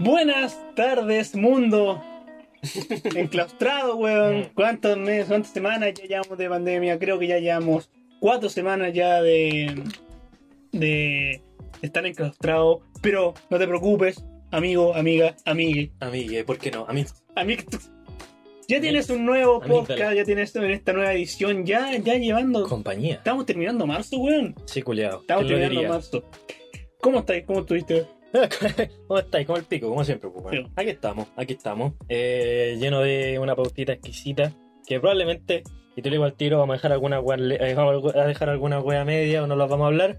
Buenas tardes, mundo. Enclaustrado, weón. ¿Cuántos meses, cuántas semanas ya llevamos de pandemia? Creo que ya llevamos cuatro semanas ya de. de estar enclaustrado. Pero no te preocupes, amigo, amiga, amigue. Amigue, ¿por qué no? A mí. Amigo, ya tienes un nuevo podcast, ya tienes en esta nueva edición, ya, ya llevando. Compañía. Estamos terminando marzo, weón. Sí, culiado. Estamos ¿Quién lo terminando marzo. ¿Cómo estáis? ¿Cómo estuviste? ¿Cómo estáis? Como el pico, como siempre, pues, bueno. Sí. Aquí estamos, aquí estamos. Eh, lleno de una pautita exquisita. Que probablemente, y te lo digo al tiro, vamos a dejar alguna wea, eh, vamos a dejar alguna wea media o no las vamos a hablar.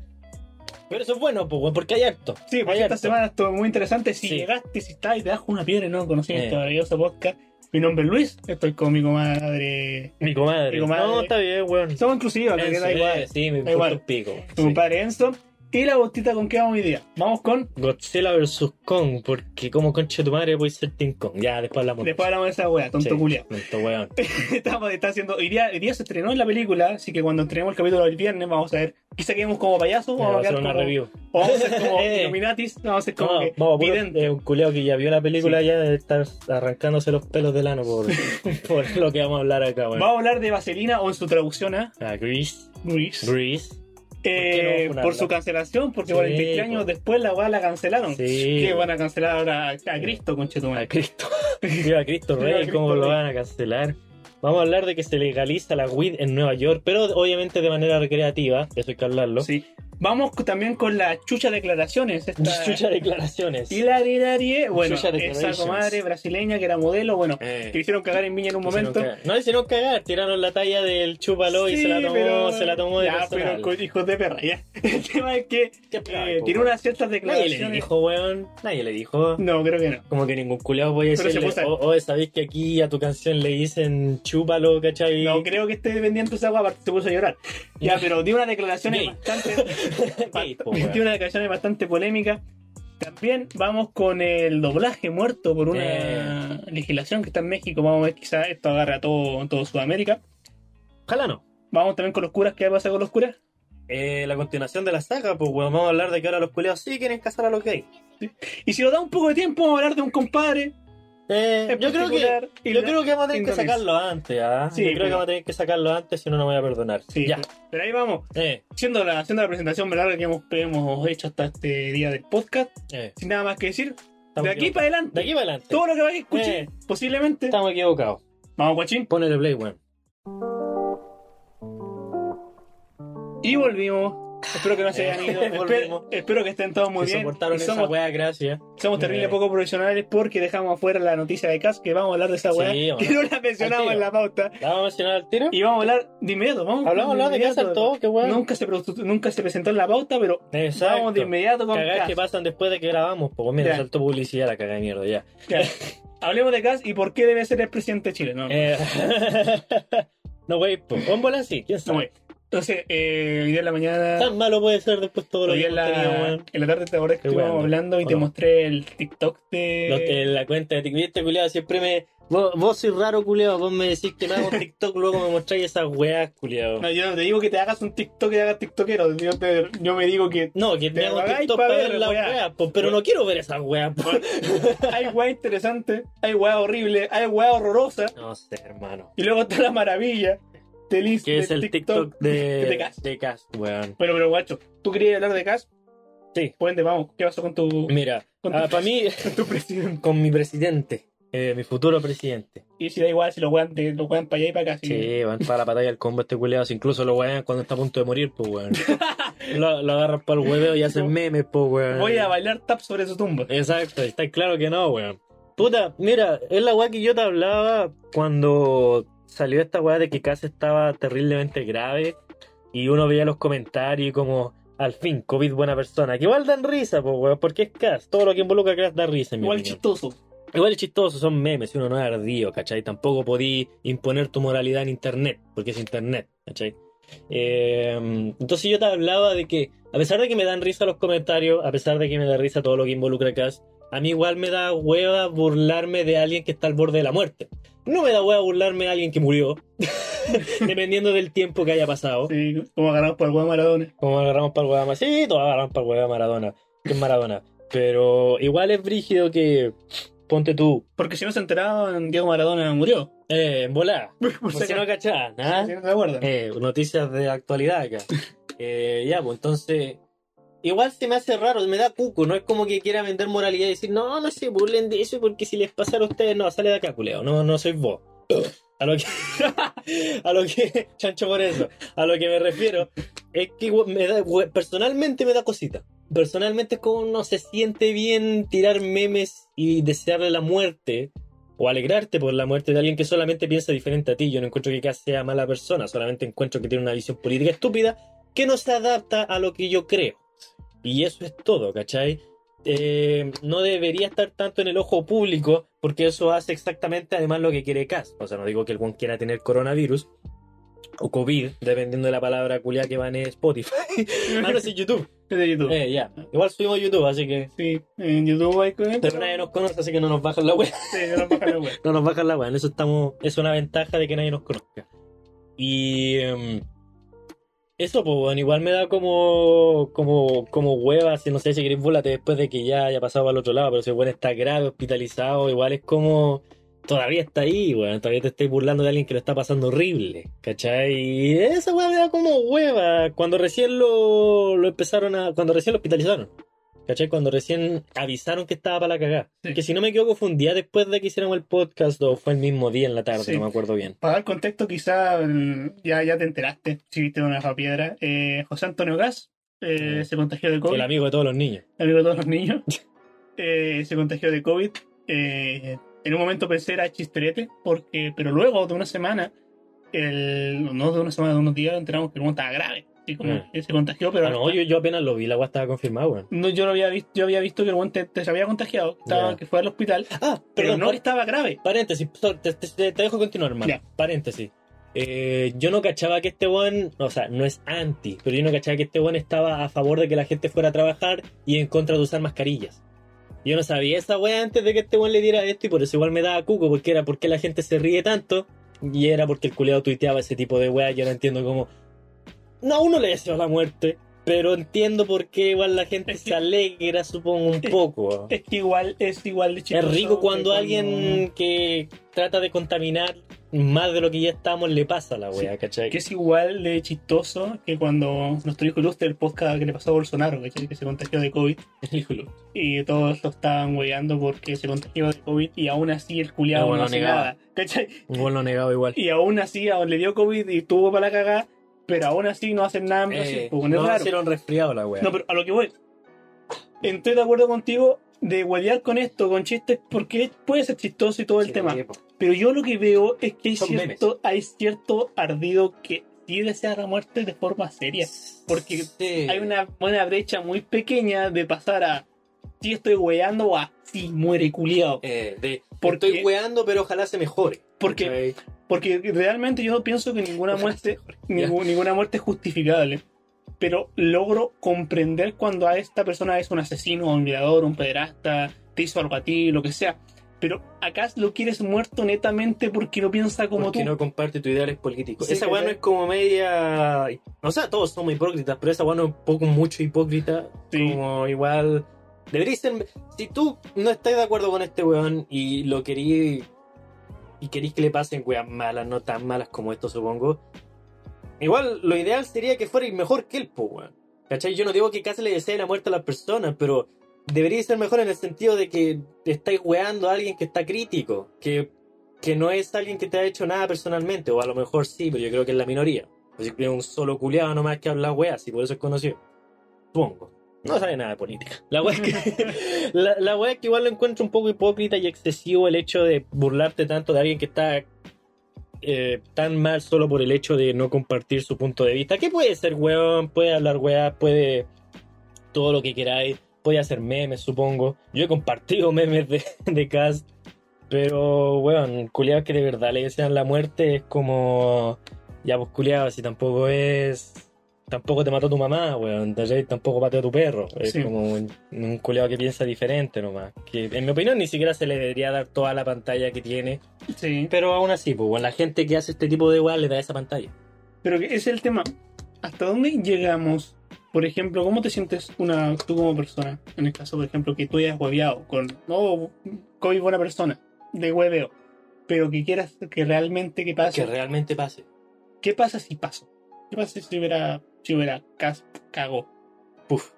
Pero eso es bueno, pues, porque hay acto. Sí, porque hay esta harto. semana estuvo muy interesante. Si Sí. llegaste, si estás y te das una piedra y no conocías Eh. este maravilloso podcast. Mi nombre es Luis, estoy con mi comadre. Mi comadre. Mi comadre. No, está bien, weón. Somos inclusivos, que da igual. sí, Da importa igual. pico. Mi sí. compadre Enzo. Y la botita con qué vamos hoy día. Vamos con. Godzilla vs. Kong, porque como concha de tu madre puede ser Team Kong. Ya, después hablamos. Después hablamos de esa wea, tonto Sí, culiao. tonto weón. Estamos está haciendo. Hoy día, hoy día se estrenó en la película, así que cuando estrenemos el capítulo del viernes, vamos a ver. Quizá quedemos como payasos, Vamos a vamos a hacer una como. review. O vamos a ser como Eh. Illuminatis, vamos a ser como No, que vamos, puro- eh, un culeado que ya vio la película ya debe estar arrancándose los pelos del ano por, por lo que vamos a hablar acá, weón. Vamos a hablar de Vaselina o en su traducción a Ah, Grease, Grease. Grease. Eh, ¿Por qué no por funarla? su cancelación, porque Sí, 43 po. años después la weá la cancelaron. Sí. Que van a cancelar ahora a, a Cristo, A conchetumare. Cristo. Viva Cristo Viva Rey, Cristo ¿cómo lo Rey. van a cancelar? Vamos a hablar de que se legaliza la weed en Nueva York, pero obviamente de manera recreativa, eso hay que hablarlo. Sí. Vamos también con las chuchas declaraciones. Esta... Chucha declaraciones. Hilari Hilarie, bueno, Chucha esa comadre brasileña que era modelo, bueno, Eh. que hicieron cagar en Viña en un momento. Hicieron. No hicieron cagar, tiraron la talla del chúpalo y Sí, se la tomó, pero- se la tomó de pero con hijos de perra, ya. El tema es que eh, tiene unas ciertas Nadie declaraciones. le dijo, weón. Nadie le dijo. No, creo que no. Como que ningún culiado voy a decirle, o oh, sabéis que aquí a tu canción le dicen chúpalo, ¿cachai? No creo que esté dependiente de esa agua, aparte se puso a llorar. Ya, pero dio unas declaraciones Gay. bastante. Gay, po, dio weón. unas declaraciones bastante polémicas. También vamos con el doblaje muerto por una Eh. legislación que está en México. Vamos a ver, quizás esto agarra a todo, todo Sudamérica. Ojalá no. Vamos también con los curas. ¿Qué pasa con los curas? Eh, la continuación de la saga, pues vamos a hablar de que ahora los culiados sí quieren casar a los gays. Y si nos da un poco de tiempo, vamos a hablar de un compadre. Eh, yo creo que yo creo que vamos a tener que sacarlo antes, ¿ah? Sí, yo creo pero- que vamos a tener que sacarlo antes, si no, no me voy a perdonar. Sí, ya. pero, ahí vamos. Eh, Siendo la, haciendo la presentación larga que hemos, hemos hecho hasta este día del podcast, eh. sin nada más que decir, Estamos de aquí para adelante, De aquí para adelante. todo lo que vayas a escuchar, posiblemente. Estamos equivocados. Vamos, guachín. Ponele play, weón. Y volvimos. Espero que no se hayan ido. Volvimos. espero, espero que estén todos muy que bien. soportaron Y esa somos, weá, gracias. somos terribles Eh. poco profesionales porque dejamos afuera la noticia de Cas, que vamos a hablar de esa Sí, weá, vamos. que no la mencionamos en la pauta. ¿La vamos a mencionar al tiro? Y vamos a hablar de inmediato. Vamos Hablamos de qué inmediato. saltó, qué weón. Nunca se, nunca se presentó en la pauta, pero Exacto. vamos de inmediato con Cagás Cas. que pasan después de que grabamos, pues mira, Ya. saltó publicidad la cagada de mierda, ya. Ya. Hablemos de Cas y por qué debe ser el presidente de Chile. No, no. Eh, no, wey, pues, sí, quién No, sabe. güey. Entonces, eh, hoy día en la mañana. Tan malo puede ser después todo lo que en la, en la tarde te acordás que estuvimos bueno. hablando y ¿O te no? mostré el TikTok de. La cuenta de TikTok, este culiado siempre me. Vos, vos sois raro, culiado. Vos me decís que me hago TikTok, luego me mostráis esas weas, culiado. No, yo no te digo que te hagas un TikTok y hagas TikTokero. Yo, te- yo me digo que No, que Te me hago TikTok pa' para ver, las weas, po, pero no quiero ver esas weas. hay weá interesante, hay weá horrible, hay weá horrorosa. No sé, hermano. Y luego está la maravilla Que es el TikTok de de, Cas. de weón. Bueno, pero guacho, ¿tú querías hablar de Cas? Sí. Pues vamos, ¿qué pasó con tu, Mira, Con tu- para mí, con tu presidente? con mi presidente, eh, mi futuro presidente. Y si da igual, si lo wean, te- lo wean para allá y para acá. Sí, van para la batalla del combo este culiado. Si incluso lo wean cuando está a punto de morir, pues weón. lo, lo agarran para el hueveo y hacen memes, pues weón. Voy a bailar tap sobre su tumba. Exacto, está claro que no, weón. Puta, mira, es la weá que yo te hablaba cuando salió esta weá de que Cas estaba terriblemente grave y uno veía los comentarios y como, al fin, COVID buena persona. Que igual dan risa, pues weón, porque es Cas. Todo lo que involucra a Cas da risa, en mi Igual opinión. chistoso. Igual es chistoso, son memes, si uno no es ardido, ¿cachai? Tampoco podí imponer tu moralidad en internet, porque es internet, ¿cachai? Eh, entonces yo te hablaba de que, a pesar de que me dan risa los comentarios, a pesar de que me da risa todo lo que involucra a Cas, a mí igual me da hueva burlarme de alguien que está al borde de la muerte. No me da hueva burlarme de alguien que murió, dependiendo del tiempo que haya pasado. Sí, como agarramos por el weón Maradona. Como agarramos para el huevo Sí, todos agarramos para el huevo Maradona. Que es Maradona. Pero igual es brígido que. Ponte tú. Porque si no se enteraban, Diego Maradona murió. Eh, en. Por si si no cachás, ¿ah? No se acuerdan. Eh, noticias de actualidad acá. Eh, ya, pues entonces. Igual se me hace raro, me da cuco. No es como que quiera vender moralidad y decir, no, no se burlen de eso porque si les pasara a ustedes, no, sale de acá, culeo. No, no sois vos. A lo que. a lo que. Chancho por eso. A lo que me refiero es que personalmente me da cosita. Personalmente es como no se siente bien tirar memes y desearle la muerte o alegrarte por la muerte de alguien que solamente piensa diferente a ti. Yo no encuentro que sea mala persona, solamente encuentro que tiene una visión política estúpida que no se adapta a lo que yo creo. Y eso es todo, ¿cachai? Eh, no debería estar tanto en el ojo público porque eso hace exactamente además lo que quiere Cass. O sea, no digo que el buen quiera tener coronavirus o COVID, dependiendo de la palabra culia que va en Spotify. ah, no, sí, YouTube. De YouTube. Eh, ya. Igual subimos YouTube, así que... Sí, en YouTube hay que Pero nadie nos conoce, así que no nos bajan la web. Sí, no baja la web. No nos bajan la web. En eso estamos. Es una ventaja de que nadie nos conozca. Y. em, eso, pues, bueno, igual me da como. Como, como hueva. Si no sé si queréis después de que ya haya pasado al otro lado. Pero si bueno está grave, hospitalizado, igual es como. Todavía está ahí, weón. Todavía te estáis burlando de alguien que lo está pasando horrible. ¿Cachai? Y esa weá me da como hueva. Cuando recién lo, lo empezaron a. Cuando recién lo hospitalizaron. ¿Cachai? Cuando recién avisaron que estaba para la cagada. Sí. Que si no me equivoco fue un día después de que hiciéramos el podcast o fue el mismo día en la tarde, Sí. no me acuerdo bien. Para dar contexto, quizá mm, ya, ya te enteraste, si viste una piedra. Eh, José Antonio Gas eh, se contagió de COVID. El amigo de todos los niños. amigo de todos los niños. Eh, se contagió de COVID. En un momento pensé era chisterete, porque, pero luego de una semana, el, no de una semana, de unos días, enteramos que el mundo estaba grave. Así como Mm. se contagió, pero Ah, no, yo, yo apenas lo vi, la weá estaba confirmada, weón. no, yo lo había visto, yo había visto que el guante se había contagiado, estaba, que fue al hospital, Ah, pero no estaba grave. paréntesis, te, te- te- te dejo continuar, hermano. Paréntesis. Eh, yo no cachaba que este weón, o sea, no es anti, pero yo no cachaba que este weón estaba a favor de que la gente fuera a trabajar y en contra de usar mascarillas. Yo no sabía esa weá antes de que este weón le diera esto y por eso igual me daba cuco, porque era porque la gente se ríe tanto y era porque el culeado tuiteaba ese tipo de weá. Yo no entiendo cómo. No, a uno le deseo la muerte, pero entiendo por qué igual la gente Es se alegra, supongo, un es- poco. Es que igual, es igual de chistoso. Es rico que cuando alguien que trata de contaminar más de lo que ya estamos le pasa a la wea, ¿cachai? Que es igual de chistoso que cuando nuestro hijo ilustre, el podcast que le pasó a Bolsonaro, ¿cachai? que se contagió de COVID, Híjole. y todos lo estaban weyando porque se contagió de COVID, y aún así el culiado Ah, bueno, no hace negaba. nada, ¿cachai? No negado igual. Y aún así aún le dio COVID y tuvo para la cagada, pero aún así no hacen nada en Brasil, Eh, pues, bueno, es no raro. hicieron resfriado la wea. No, pero a lo que voy. Estoy de acuerdo contigo de huevear con esto, con chistes, porque puede ser chistoso y todo el Sí, tema. po. Pero yo lo que veo es que hay Son cierto, hay cierto ardido que sí desea la muerte de forma seria. Porque Sí. Hay una, una brecha muy pequeña de pasar a si estoy weando a si muere culiao. Eh, de, Porque- estoy weando, pero ojalá se mejore. Porque, ¿cachai? Porque realmente yo pienso que ninguna muerte, ninguna muerte es justificable. Pero logro comprender cuando a esta persona es un asesino, un violador, un pederasta, te hizo algo a ti, lo que sea. Pero acá lo quieres muerto netamente porque lo piensa como Porque tú. no comparte tus ideales políticos. Sí, esa weá no es como media. O sea, todos somos hipócritas, pero esa weá no es un poco mucho hipócrita. Sí. Como igual. Debería ser. Si tú no estás de acuerdo con este weón y lo querís. Y querís que le pasen weas malas, no tan malas como esto, supongo. Igual, lo ideal sería que fuera mejor que él, po, weón. ¿Cachai? Yo no digo que casi le desee la muerte a las personas, pero debería ser mejor en el sentido de que estáis weando a alguien que está crítico, que, que no es alguien que te ha hecho nada personalmente, o a lo mejor sí, pero yo creo que es la minoría. Es un solo culiado nomás que habla weas, y por eso es conocido. Supongo. No sabe nada de política. La wea es que, la, wea es que igual lo encuentro un poco hipócrita y excesivo el hecho de burlarte tanto de alguien que está eh, tan mal solo por el hecho de no compartir su punto de vista. Que puede ser weón, puede hablar weá, puede todo lo que queráis, puede hacer memes, supongo. Yo he compartido memes de, de Cast, pero weón, culiados que de verdad le desean la muerte es como. Ya, pues culiado, si tampoco es. Tampoco te mató tu mamá, weón. Tampoco pateó a tu perro. Es Sí. como un, un culiado que piensa diferente nomás. Que en mi opinión ni siquiera se le debería dar toda la pantalla que tiene. Sí. Pero aún así, pues, bueno, la gente que hace este tipo de weas le da esa pantalla. Pero ese es el tema. ¿Hasta dónde llegamos por ejemplo, ¿cómo te sientes una, tú como persona? En el caso, por ejemplo, que tú hayas hueveado con, no, COVID buena persona, de hueveo, pero que quieras que realmente que pase. Que realmente pase. ¿Qué pasa si paso? ¿Qué pasa si hubiera, si hubiera cago? Puf.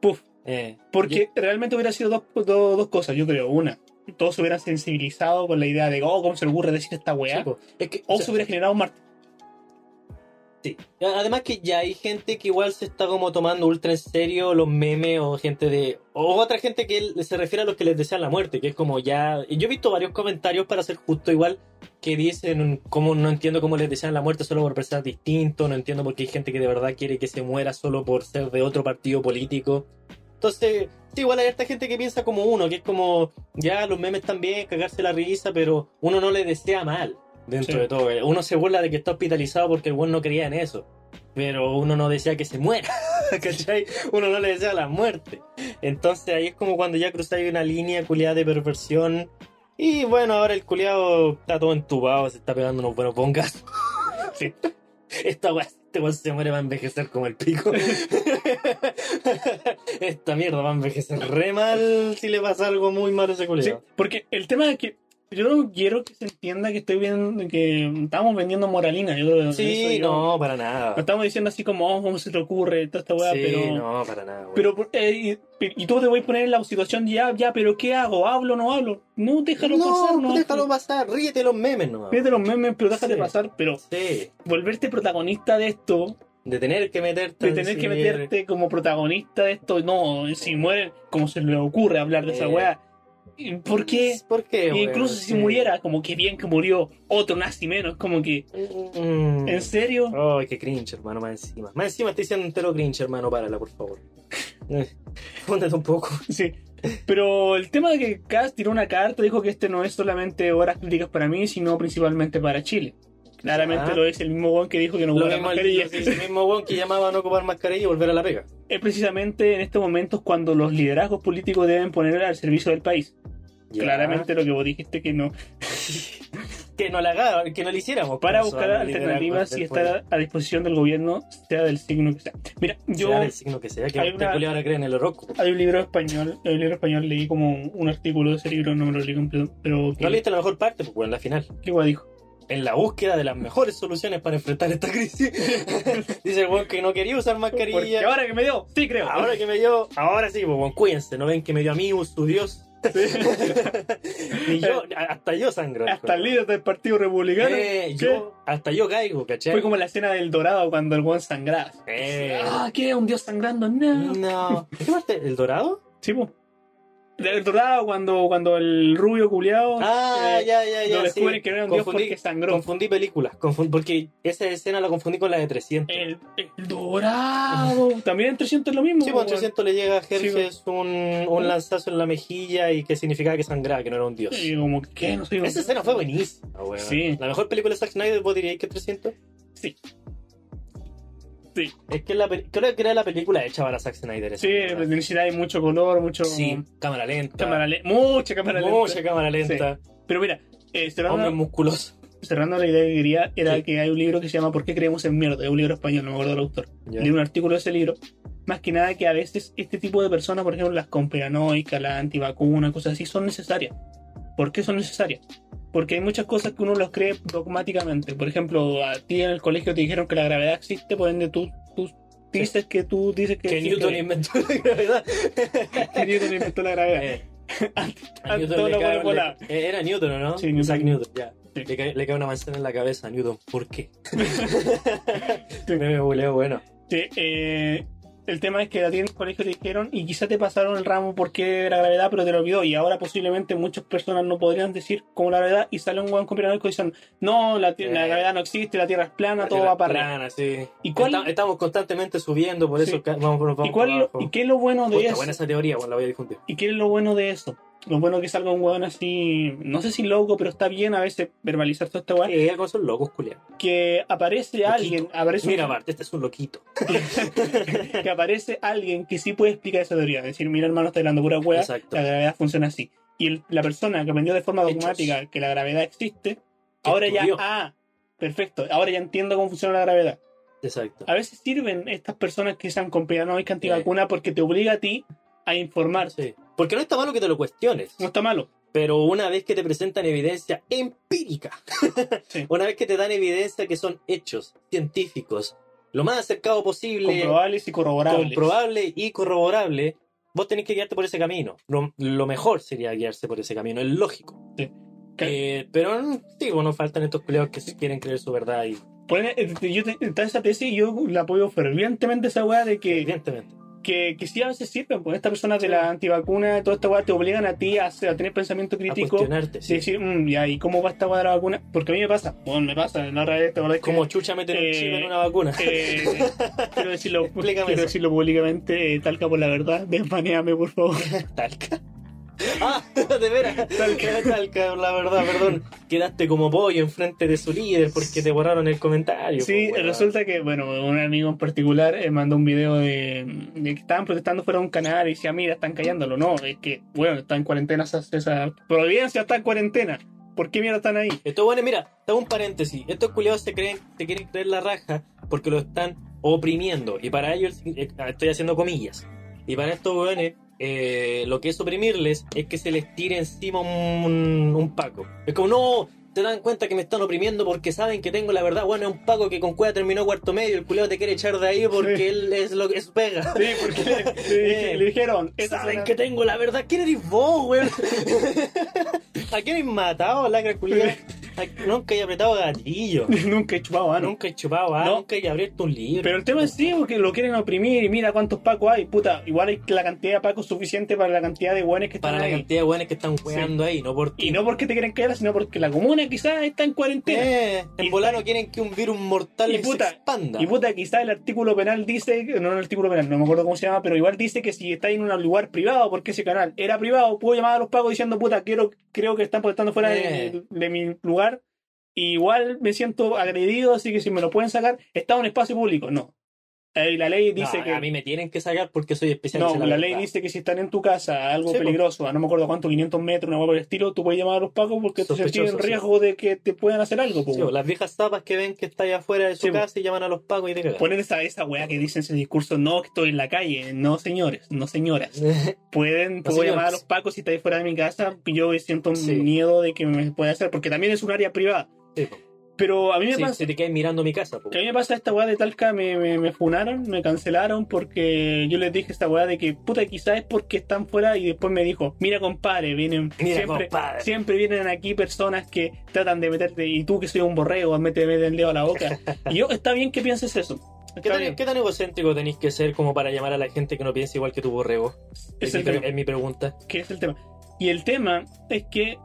Puf. Eh, Porque realmente hubiera sido dos, dos, dos cosas, yo creo. Una, todos se hubieran sensibilizado con la idea de, oh, ¿cómo se le ocurre decir esta weá? sí. Es que, o o sea, se hubiera generado un martirio. Sí. Además que ya hay gente que igual se está como tomando ultra en serio los memes o gente de... O otra gente que se refiere a los que les desean la muerte, que es como ya... Yo he visto varios comentarios para ser justo igual que dicen como no entiendo cómo les desean la muerte solo por pensar distinto, no entiendo por qué hay gente que de verdad quiere que se muera solo por ser de otro partido político. Entonces, sí, igual hay esta gente que piensa como uno, que es como, ya los memes también, cagarse la risa, pero uno no le desea mal dentro Sí. de todo. Uno se burla de que está hospitalizado porque el buen no creía en eso. Pero uno no desea que se muera, ¿cachai? Uno no le desea la muerte. Entonces ahí es como cuando ya cruzáis una línea culiada de perversión. Y bueno, ahora el culiado está todo entubado, se está pegando unos buenos bongas. Sí. Esta weá, este weón se muere va a envejecer como el pico. Esta mierda va a envejecer re mal si le pasa algo muy malo a ese Sí, culiado. porque el tema es que yo no quiero que se entienda que estoy viendo que estamos vendiendo moralina. Yo Sí, eso yo- no, para No nada. estamos diciendo así como, oh, ¿cómo se te ocurre? Toda esta weá, Sí, pero. no, para nada. Pero, eh, y, y tú te voy a poner en la situación de ya, ya, pero ¿qué hago? ¿Hablo o no hablo? No, déjalo pasar, no. déjalo pasar, ríete los memes nomás. Fíjate los memes, pero déjate Sí. pasar. Pero Sí, volverte protagonista de esto, de tener que meterte. de tener que meterte como protagonista de esto, no, si mueren, como se le ocurre hablar de esa weá. ¿Y ¿Por qué? ¿Por qué? Y weón? incluso si Sí. muriera, como que bien que murió, otro nazi menos, como que, Mm. ¿en serio? Ay, qué cringe, hermano, más encima. Más encima estoy diciendo entero cringe, hermano, párala, por favor. Eh, Fúndate un poco. Sí. Pero el tema de que Cass tiró una carta dijo que este no es solamente horas críticas para mí, sino principalmente para Chile. Claramente Ya. lo es el mismo weón que dijo que no ocupara mascarilla. el, el mismo weón que llamaba a no ocupar mascarilla y volver a la pega. Es precisamente en estos momentos cuando los liderazgos políticos deben poner al servicio del país. Ya. Claramente lo que vos dijiste que no. que no la haga, que no le hiciéramos. Para caso buscar alternativas y estar a disposición del gobierno, sea del signo que sea. Mira, yo Sea del signo que sea, que hay este una- culiao ahora cree en el horóscopo. hay un libro español, hay un libro español leí como un artículo de ese libro, no me lo leí completo, pero ¿No leíste la mejor parte? Pues en la final. ¿qué guay dijo? En la búsqueda de las mejores soluciones para enfrentar esta crisis. Dice el weón que no quería usar Porque mascarilla. ahora que me dio, sí creo. Ahora que me dio, ahora sí, pues weón, cuídense, no ven que me dio a mí su Dios. Ni yo, hasta yo sangro. Hasta el líder del Partido Republicano. Eh, yo, hasta yo caigo, ¿cachai? Fue como la escena del Dorado cuando el buen sangraba. Eh. Ah, ¿qué? ¿Un dios sangrando? No. No. ¿Qué parte? ¿El dorado? Sí, po. El Dorado cuando, cuando el rubio culiao. Ah, eh, ya, ya, ya. Lo sí. descubren que no era un dios porque sangró. Confundí películas, confund- porque esa escena la confundí con la de 300. El, el Dorado. También en 300 es lo mismo. Sí, pues en 300 le llega a Jerjes Sí, un, un lanzazo en la mejilla y que significaba que sangraba, que no era un dios. Y como, ¿qué? No sé. Esa escena fue buenísima, weón. Sí. La mejor película de Zack Snyder, ¿vos diríais que 300? Sí. Sí. Es que la, creo que era la película hecha para Zack Snyder. Sí, hay mucho color, mucho. Sí, cámara lenta. Cámara le- mucha cámara lenta. Mucha cámara lenta. Pero mira, eh, cerrando, Hombres musculosos. cerrando la idea que quería, era Sí. que hay un libro que se llama ¿Por qué creemos en mierda? Es un libro español, no me acuerdo del autor. Ya. Leí un artículo de ese libro. Más que nada que a veces este tipo de personas, por ejemplo, las conspiranoicas, las antivacunas, cosas así, son necesarias. ¿Por qué son necesarias? Porque hay muchas cosas que uno los cree dogmáticamente. Por ejemplo, a ti en el colegio te dijeron que la gravedad existe, por ende tú, tú dices que tú dices que, Que Newton inventó la gravedad. que Newton inventó la gravedad. Eh, a a Newton todo le lo cae- bueno volado. le- Era Newton, ¿o ¿no? Sí, Newton. Isaac Newton, ya. Sí. Le, cae, le cae una manzana en la cabeza a Newton. ¿Por qué? Sí. Me buleo bueno. Sí, eh, el tema es que a ti en el colegio te dijeron y quizá te pasaron el ramo porque era gravedad, pero te lo olvidó. Y ahora posiblemente muchas personas no podrían decir como la gravedad y sale un buen conspiranoico y dicen, no, la, la Eh. gravedad no existe, la tierra es plana, La todo va para arriba. plana, sí. ¿Y cuál- Esta- estamos constantemente subiendo, por Sí. eso vamos, vamos, ¿Y, cuál, abajo. ¿Y qué es lo bueno de Puta, eso? buena esa teoría, bueno, la voy a difundir. ¿Y qué es lo bueno de eso? Lo bueno que salga un weón así, no sé si loco, pero está bien a veces verbalizar toda esta weá. Eh, algo son locos, culiados. Que aparece alguien, aparece un- Mira, Bart, este es un loquito. que aparece alguien que sí puede explicar esa teoría. Es decir, mira hermano, está hablando pura hueá, Exacto. la gravedad funciona así. Y el- la persona que aprendió de forma Hechos. dogmática que la gravedad existe, ahora ya, ah, perfecto, ahora ya entiendo cómo funciona la gravedad. Exacto. A veces sirven estas personas que sean conspiranoicas antivacuna porque te obliga a ti a informarte. Sí. Porque no está malo que te lo cuestiones. No está malo. Pero una vez que te presentan evidencia empírica, Sí. una vez que te dan evidencia que son hechos científicos, lo más acercado posible, Comprobables y corroborables. comprobable y corroborable, vos tenés que guiarte por ese camino. Lo, lo mejor sería guiarse por ese camino, es lógico. Sí. Eh, pero sí, bueno, faltan estos culeados que quieren creer su verdad y Ponen- eh, yo esa tesis yo la apoyo fervientemente esa weá de que, evidentemente. Que, que sí a veces sirven, pues estas personas de la antivacuna, toda esta weá te obligan a ti a, a tener pensamiento A crítico. cuestionarte, de sí. decir, "Mm, ya, ¿y cómo va esta weá de la vacuna? Porque a mí me pasa, bueno, me pasa, la vez, ¿te acordás Como chucha meter un Eh, chip en una vacuna. Eh, quiero decirlo, quiero decirlo públicamente, eh, Talca por la verdad, desbaneame por favor. Talca. Ah, de veras. Talca. Talca, la verdad, perdón. Quedaste como pollo enfrente de su líder porque te borraron el comentario. Sí, weón. resulta que, bueno, un amigo en particular eh, mandó un video de, de que estaban protestando fuera de un canal y decía, mira, están callándolo. No, es que, bueno, está en cuarentena esa, esa Providencia está en cuarentena. ¿Por qué mierda están ahí? Estos bueno, mira, te hago un paréntesis. Estos culiados se creen, se quieren creer la raja porque lo están oprimiendo. Y para ellos, eh, estoy haciendo comillas. Y para estos weones, eh, lo que es oprimirles es que se les tire encima un, un paco. Es como, no, se dan cuenta que me están oprimiendo porque saben que tengo la verdad. Bueno, es un paco que con cueva terminó cuarto medio. El culiado te quiere echar de ahí porque Sí. él es lo que es pega. Sí, porque le, dije- le dijeron, Saben que tengo la verdad. ¿Quién eres vos, weón? ¿A quién has matado, lacra culiada? Nunca he apretado gatillo. nunca he chupado ano. Nunca he chupado, nunca he abierto un libro. Pero el tema es sí, porque lo quieren oprimir y mira cuántos pacos hay. Puta, igual hay la cantidad de pacos suficiente para la cantidad de buenos que están Para la ahí. cantidad de buenos que están weando ahí, no por ti. Y no porque te quieren caer, sino porque la comuna quizás está en cuarentena. Eh, en volano quieren que un virus mortal y se puta, expanda. Y puta, quizás el artículo penal dice, no el artículo penal, no me acuerdo cómo se llama, pero igual dice que si está en un lugar privado, porque ese canal era privado, puedo llamar a los pagos diciendo, puta, quiero, creo que están protestando fuera Eh. de, de mi lugar. Y igual me siento agredido, así que si me lo pueden sacar, está en un espacio público. No. Eh, la ley dice No, que. A mí me tienen que sacar porque soy especialista. No, la ley dice que si están en tu casa, algo Sí, peligroso, a no me acuerdo cuánto, 500 metros, una hueá por el estilo, tú puedes llamar a los pagos porque te sentís en sí. riesgo de que te puedan hacer algo. Sí, las viejas zapas que ven que está allá afuera de su casa y llaman a los pagos y te cagan. Poner esa, esa weá que dicen ese discurso, no que estoy en la calle, no señores, no señoras. Pueden, No, puedo señores. llamar a los pacos si estáis fuera de mi casa, yo siento miedo de que me pueda hacer, porque también es un área privada. Sí, po. Pero a mí me Sí, pasa, si te quedas mirando mi casa, po. que a mí me pasa esta weá de Talca, me, me, me funaron, me cancelaron porque yo les dije esta weá de que puta quizás es porque están fuera y después me dijo, mira compadre, vienen Mira, siempre, compadre. siempre vienen aquí personas que tratan de meterte y tú que soy un borrego, mete, mete el dedo a la boca. y yo, está bien que pienses eso. ¿Qué tan, qué tan egocéntrico tenéis que ser como para llamar a la gente que no piensa igual que tu borrego? Es Es, mi, es mi pregunta. que es el tema. Y el tema es que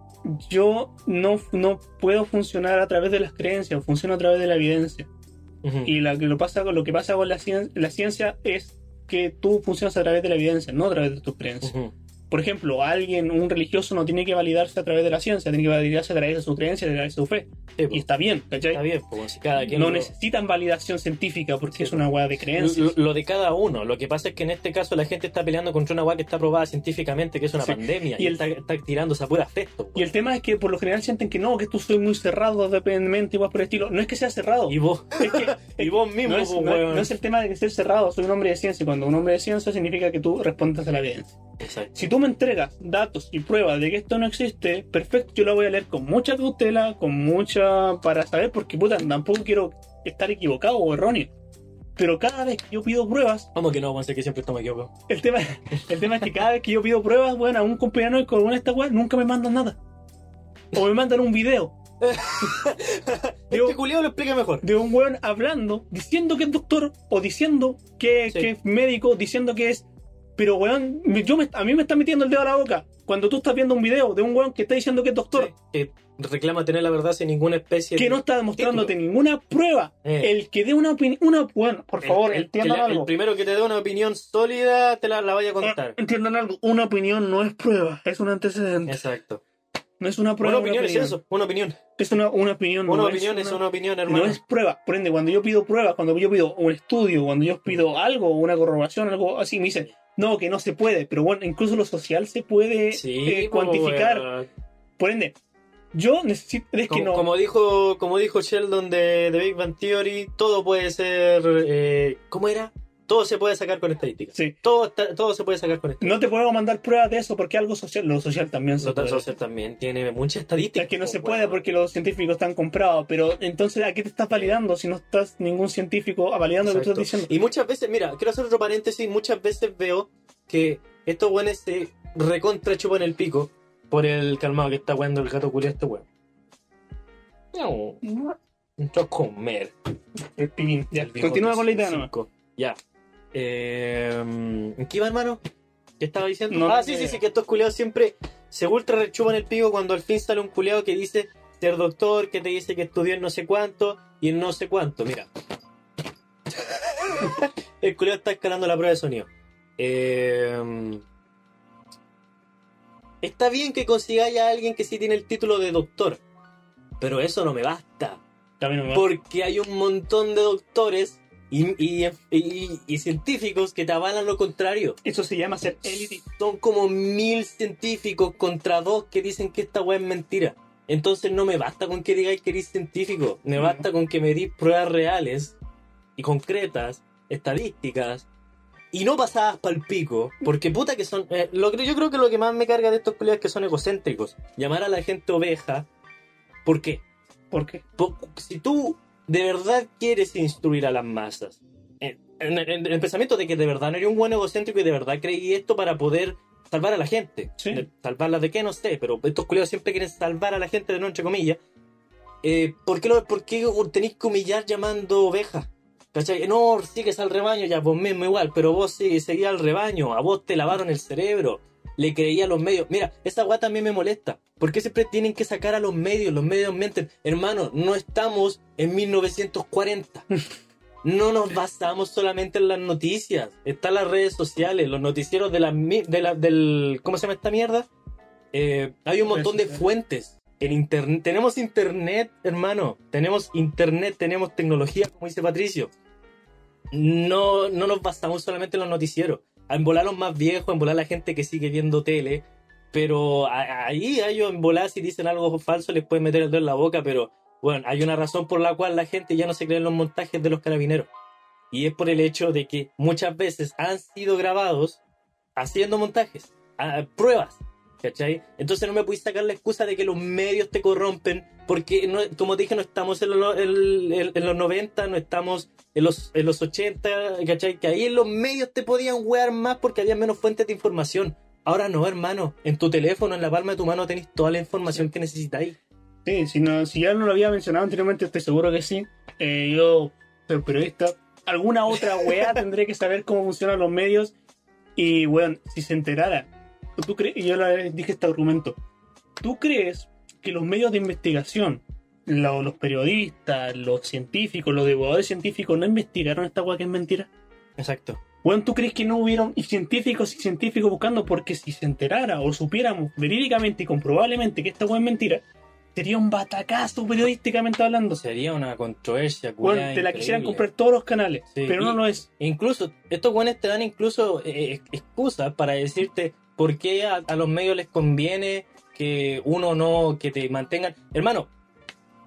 yo no, no puedo funcionar a través de las creencias, funciono a través de la evidencia. Y la, lo, pasa, lo que pasa con la, cien- la ciencia es que tú funcionas a través de la evidencia, no a través de tus creencias. Por ejemplo, alguien, un religioso, no tiene que validarse a través de la ciencia, tiene que validarse a través de su creencia, a través de su fe. Sí. Y está bien, ¿cachai? Está bien, pues cada quien no lo- necesitan validación científica porque Sí, es una weá de lo, creencias. lo de cada uno. Lo que pasa es que en este caso la gente está peleando contra una weá que está probada científicamente, que es una Sí. pandemia, Y y, el- está, está tirándose a pura afecto. Y el tema es que por lo general sienten que no, que tú soy muy cerrado dependientemente, igual por el estilo. No es que sea cerrado. Y vos, Es que, y vos mismo, no, es, pues, no no es el tema de ser cerrado, soy un hombre de ciencia. Y cuando un hombre de ciencia significa que tú respondas a la evidencia. Exacto. Si tú me entregas datos y pruebas de que esto no existe, perfecto, yo lo voy a leer con mucha cautela, con mucha. para saber, porque puta, tampoco quiero estar equivocado o erróneo. Pero cada vez que yo pido pruebas, ¿Cómo que no? Vamos a que siempre estamos equivocados. el tema, el tema es que cada vez que yo pido pruebas, bueno, a un compañero con una esta weá, nunca me mandan nada. O me mandan un video Digo- Este culiado lo explica mejor. de un weón hablando, diciendo que es doctor, o diciendo que, Sí. que es médico, diciendo que es. Pero weón, yo me- a mí me está metiendo el dedo a la boca. Cuando tú estás viendo un video de un weón que está diciendo que es doctor, Sí, que reclama tener la verdad sin ninguna especie que de... no está demostrándote título. ninguna prueba, Eh. el que dé una opinión, una, bueno, por favor, el, el- entiendan algo. el primero que te dé una opinión sólida te la, la vaya a contar. Ah, Entiendan algo, una opinión no es prueba, es un antecedente. Exacto. No es una prueba. Una opinión es eso, una opinión. Es una, una opinión. Una no opinión es una- una opinión, hermano. No es prueba. Por ende, cuando yo pido pruebas, cuando yo pido un estudio, cuando yo pido algo, una corroboración, algo así, me dicen, no, que no se puede. Pero bueno, incluso lo social se puede Sí, eh, pues, cuantificar. weón. Por ende, Yo necesito. Es que Como, no. como dijo, como dijo Sheldon de, de Big Bang Theory, todo puede ser. Eh, ¿Cómo era? Todo se puede sacar con estadística. Sí. Todo, todo se puede sacar con estadística. No te puedo mandar pruebas de eso porque algo social. Lo social también se Lo puede. social también tiene mucha estadística. Es que no se puede porque los científicos están comprados. Pero entonces, ¿a qué te estás validando si no estás ningún científico validando lo que estás diciendo? Y muchas veces, mira, quiero hacer otro paréntesis, muchas veces veo que estos weones se recontra chupan el pico por el calmado que está weando el gato culiao este weón. No, entró a comer. El pibín. Ya, El bigote continúa con la idea cinco. Ya. Eh, ¿En qué iba, hermano? ¿Qué estaba diciendo? No ah, sí, sí, sí, que estos culiados siempre se ultra rechupan el pico cuando al fin sale un culiado que dice ser doctor, que te dice que estudió en no sé cuánto y en no sé cuánto. Mira. el culiado está escalando la prueba de sonido. Eh, está bien que consigáis a alguien que sí tiene el título de doctor, pero eso no me basta. No me. Porque hay un montón de doctores y, y- y- y científicos que te avalan lo contrario. Eso se llama ser elitista. Son como mil científicos contra dos que dicen que esta weá es mentira. Entonces no me basta con que digáis que eres científico. Me No. basta con que me dis pruebas reales y concretas, estadísticas, y no pasadas pa'l pico. Porque puta que son... eh, lo que, yo creo que lo que más me carga de estos colegas es que son egocéntricos. Llamar a la gente oveja. ¿Por qué? ¿Por qué? Po- si tú de verdad quieres instruir a las masas, en, en- en el pensamiento de que de verdad no eres un buen egocéntrico y de verdad creí esto para poder salvar a la gente, Sí. De- salvarla de qué no sé, pero estos culiados siempre quieren salvar a la gente de no entre comillas, eh, ¿por, qué lo, ¿por qué tenéis que humillar llamando ovejas? ¿Cachai? No, sigues al rebaño, ya vos mismo igual, pero vos sí, seguías al rebaño, a vos te lavaron el cerebro, le creía a los medios. Mira, esa weá también me molesta. ¿Por qué siempre tienen que sacar a los medios? Los medios mienten. Hermano, no estamos en 1940. No nos basamos solamente en las noticias. Están las redes sociales, los noticieros de la, de la- del... ¿Cómo se llama esta mierda? Eh, hay un montón de fuentes. En internet, tenemos internet, hermano. Tenemos internet, tenemos tecnología, como dice Patricio. No, no nos basamos solamente en los noticieros. En volar los más viejos, en volar la gente que sigue viendo tele. Pero ahí a ellos en volar si dicen algo falso les pueden meter el dedo en la boca, pero bueno, hay una razón por la cual la gente ya no se cree en los montajes de los carabineros. Y es por el hecho de que muchas veces han sido grabados haciendo montajes, pruebas, ¿cachai? Entonces no me puedes sacar la excusa de que los medios te corrompen, porque como dije, no estamos en los 90, no estamos en los, en los 80, ¿cachai? Que ahí en los medios te podían wear más porque había menos fuentes de información. Ahora no, hermano. En tu teléfono, en la palma de tu mano, tenéis toda la información que necesitáis. Sí, si, no, si ya no lo había mencionado anteriormente, estoy seguro que sí. Eh, yo soy periodista. Alguna otra weá tendré que saber cómo funcionan los medios. Y, weón, si se enterara, tú crees, y yo le dije este argumento, ¿tú crees que los medios de investigación, lo- los periodistas, los científicos, los divulgadores científicos, no investigaron esta weá que es mentira? Exacto. Weón, ¿tú crees que no hubieron científicos y científicos buscando? Porque si se enterara o supiéramos verídicamente y comprobablemente que esta weá es mentira, sería un batacazo periodísticamente hablando. Sería una controversia, culiá, te la quisieran comprar todos los canales, Sí, pero no lo es. Incluso, estos guanes te dan incluso eh, excusas para decirte por qué a, a los medios les conviene que uno no, que te mantengan. Hermano,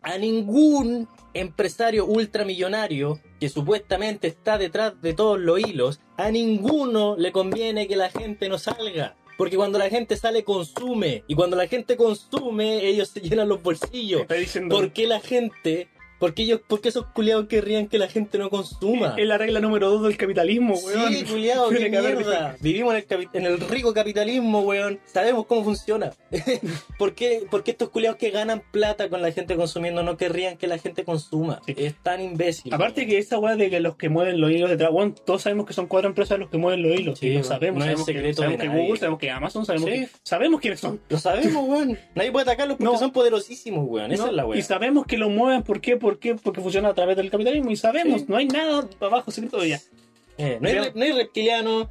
a ningún empresario ultramillonario que supuestamente está detrás de todos los hilos, a ninguno le conviene que la gente no salga. Porque cuando la gente sale, consume. Y cuando la gente consume, ellos se llenan los bolsillos. Diciendo, ¿Por qué la gente? ¿Por qué, ellos, por qué esos culiados querrían que la gente no consuma? es la regla número dos del capitalismo, weón. Sí, culiado, qué mierda. Vivimos en el, en el rico capitalismo, weón. Sabemos cómo funciona. ¿Por, qué, por qué estos culiados que ganan plata con la gente consumiendo no querrían que la gente consuma? Sí. Es tan imbécil. Aparte que esa weá de que los que mueven los hilos detrás, weón, todos sabemos que son cuatro empresas los que mueven los hilos. Sí, y lo sabemos, no es sabemos, que, secreto sabemos de que. Google, sabemos que Amazon, sabemos, Sí. que, sabemos quiénes son. Lo sabemos, weón. Nadie puede atacarlos porque No. son poderosísimos, weón. Esa ¿no? es la Y weón. sabemos que lo mueven, ¿por qué? ¿Por qué? Porque funciona a través del capitalismo y sabemos, Sí. no hay nada abajo secreto de ella. Eh, no, hay, re- no hay reptiliano.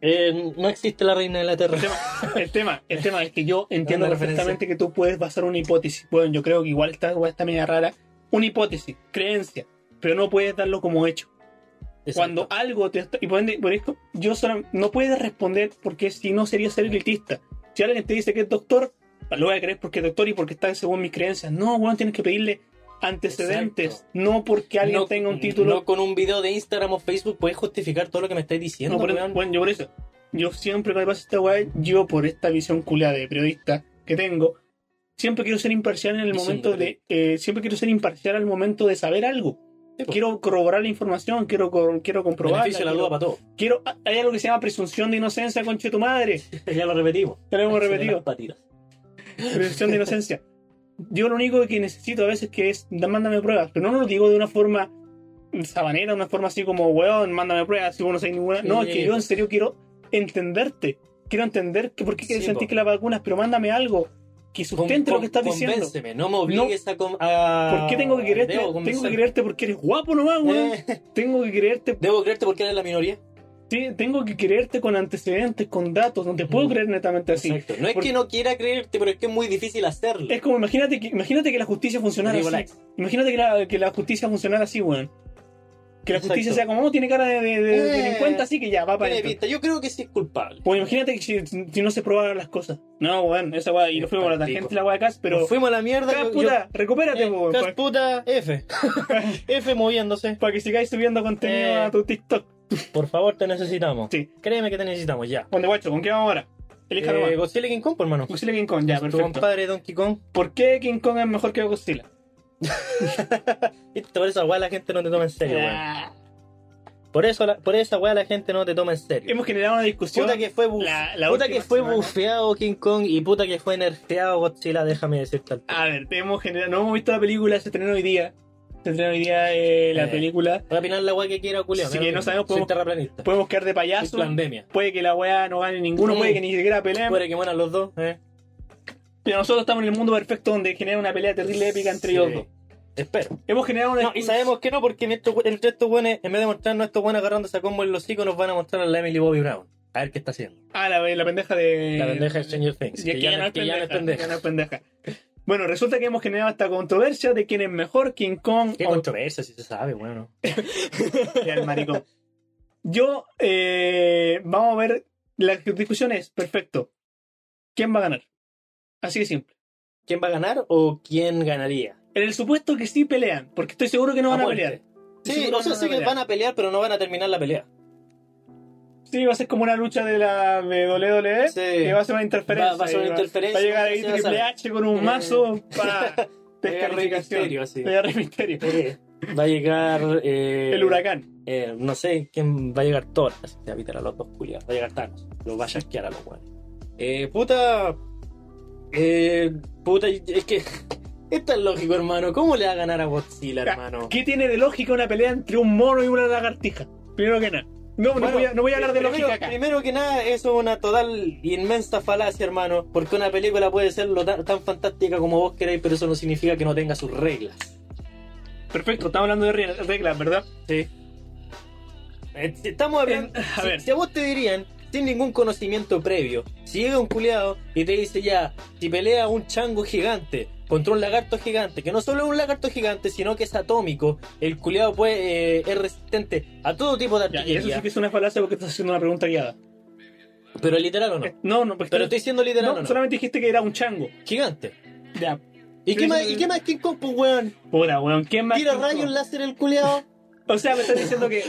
eh, no existe la reina de la El tierra. tema, el tema, el tema es que yo entiendo perfectamente que tú puedes basar una hipótesis. Bueno, yo creo que igual esta está media rara. Una hipótesis, creencia, pero no puedes darlo como hecho. Cuando algo te está. Y por esto, yo solo, no puedes responder porque si no sería ser elitista. Si alguien te dice que es doctor, lo voy a creer porque es doctor y porque está según mis creencias. No, weón, tienes que pedirle antecedentes, Exacto. no porque alguien no, tenga un título. No con un video de Instagram o Facebook puedes justificar todo lo que me estáis diciendo, No, por, bueno, yo por eso, yo siempre que me pasa esta weá, yo por esta visión culiada de periodista que tengo, siempre quiero ser imparcial en el momento de eh, siempre quiero ser imparcial al momento de saber algo. Sí, po. Quiero corroborar la información, quiero, quiero comprobar. Beneficio la duda para todo. Quiero, hay algo que se llama presunción de inocencia, conche tu madre. ya lo repetimos. Ya lo hemos repetido. presunción de inocencia. Yo lo único que necesito a veces que es, da- mándame pruebas, pero no lo digo de una forma sabanera, una forma así como, weón, mándame pruebas, si vos no sabés ninguna. No, es que yo en serio quiero entenderte. Quiero entender que por qué quieres Sí, sentir po. que las vacunas, pero mándame algo que sustente Con- lo que estás diciendo. Convénceme, no me obligues a, com- a- ¿Por qué tengo que creerte? Debo Tengo que creerte porque eres guapo nomás, weón. Eh, Tengo que creerte, Debo creerte porque eres la minoría. Tengo que creerte con antecedentes, con datos. No te puedo creer netamente así. Exacto. No es Porque- que no quiera creerte, pero es que es muy difícil hacerlo. Es como, imagínate que, imagínate que la justicia funcionara así. Imagínate que la, que la justicia funcionara así, weón. Que la Exacto. justicia sea como, oh, tiene cara de, de- de Eh, delincuente, así que ya, va para pinta. Yo creo que sí es culpable. Pues imagínate que si, si no se probaran las cosas. No, weón, esa weá, y nos fuimos a la tangente de la weá de Cas, pero. Nos fuimos a la mierda. Cas, yo- puta, recupérate, yo- weón. Eh, Cas puta F. F moviéndose. para que sigáis subiendo contenido Eh. a tu TikTok. Por favor, te necesitamos. Sí. Créeme que te necesitamos ya. Guacho, ¿con qué vamos ahora? Elija Eh. Godzilla y King Kong, por hermano. Godzilla King Kong, ya, Tu perfecto. compadre Donkey Kong. ¿Por qué King Kong es mejor que Godzilla? Por esa weá la gente no te toma en serio, weón. Por eso, la- por esa weá la gente no te toma en serio. Hemos generado una discusión. Puta que fue, buf- la- la puta que fue semana. bufeado King Kong y puta que fue nerfeado Godzilla, déjame decirte. al- A ver, hemos generado, no hemos visto la película, se estrenó hoy día. Estrenó hoy día eh, la Eh. película. Voy a opinar la weá que quiera, culiao. Sí, me da que no sabemos, podemos-. Podemos quedar de payaso. pandemia. Puede que la weá no gane ninguno, Mm. puede que ni siquiera peleen. Puede que mueran los dos, eh. Pero nosotros estamos en el mundo perfecto donde genera una pelea terrible épica entre ellos Sí. dos. Espero. Hemos generado una. No, y sabemos que no, porque estos- entre estos buenos, en vez de mostrarnos estos buenos agarrándose a combo en los hocico, nos van a mostrar a la Emily Bobby Brown. A ver qué está haciendo. Ah, la, la pendeja de. La pendeja de Stranger Things. Ya Que que ya ya no no que ya no es ya pendeja. no es pendeja. Bueno, resulta que hemos generado esta controversia de quién es mejor, King Kong Qué o controversia, si se sabe, bueno. Ya, el maricón. Yo, eh, vamos a ver, la discusión es, perfecto, ¿quién va a ganar? Así de simple. ¿Quién va a ganar o quién ganaría? En el supuesto que sí pelean, porque estoy seguro que no van a, pelear. Sí, seguro o sea, no sé que van a pelear, pero no van a terminar la pelea. Sí, va a ser como una lucha de la de WWE, Sí. que va a ser una interferencia. Va- va a ser una interferencia, Va a llegar ahí Triple. H con un Eh. mazo para descalificación. Mysterio, así. Va a llegar. Eh, Va a llegar. eh, El huracán. eh, no sé quién va a llegar Thor. Así que va a evitar a los dos culiados. Va a llegar Thanos. Los va a chasquear a los buenos. Eh, puta. Eh, puta, es que. Esto es lógico, hermano. ¿Cómo le va a ganar a Godzilla, hermano? ¿Qué tiene de lógica una pelea entre un mono y una lagartija? Primero que nada. No, no, voy a, no voy a hablar de primero, lógica acá. Primero que nada, eso es una total inmensa falacia, hermano. Porque una película puede ser lo tan, tan fantástica como vos queréis, pero eso no significa que no tenga sus reglas. Perfecto, estamos hablando de re- reglas, ¿verdad? Sí. Eh, Estamos hablando. En- a si, ver. si a vos te dirían, sin ningún conocimiento previo, si llega un culiado y te dice ya, si pelea un chango gigante contra un lagarto gigante, que no solo es un lagarto gigante, sino que es atómico, el culiado puede, eh, es resistente a todo tipo de Ya, artillería. eso sí que es una falacia porque estás haciendo una pregunta guiada. Pero literal o no. Eh, No, no, porque Pero estoy siendo literal no, o no. solamente dijiste que era un chango. Gigante. Ya. ¿Y qué, más, ¿Y qué más King Kong, pues, weón? Puta, weón, ¿quién más? Tira rayos láser el culiado. O sea, me estás diciendo que.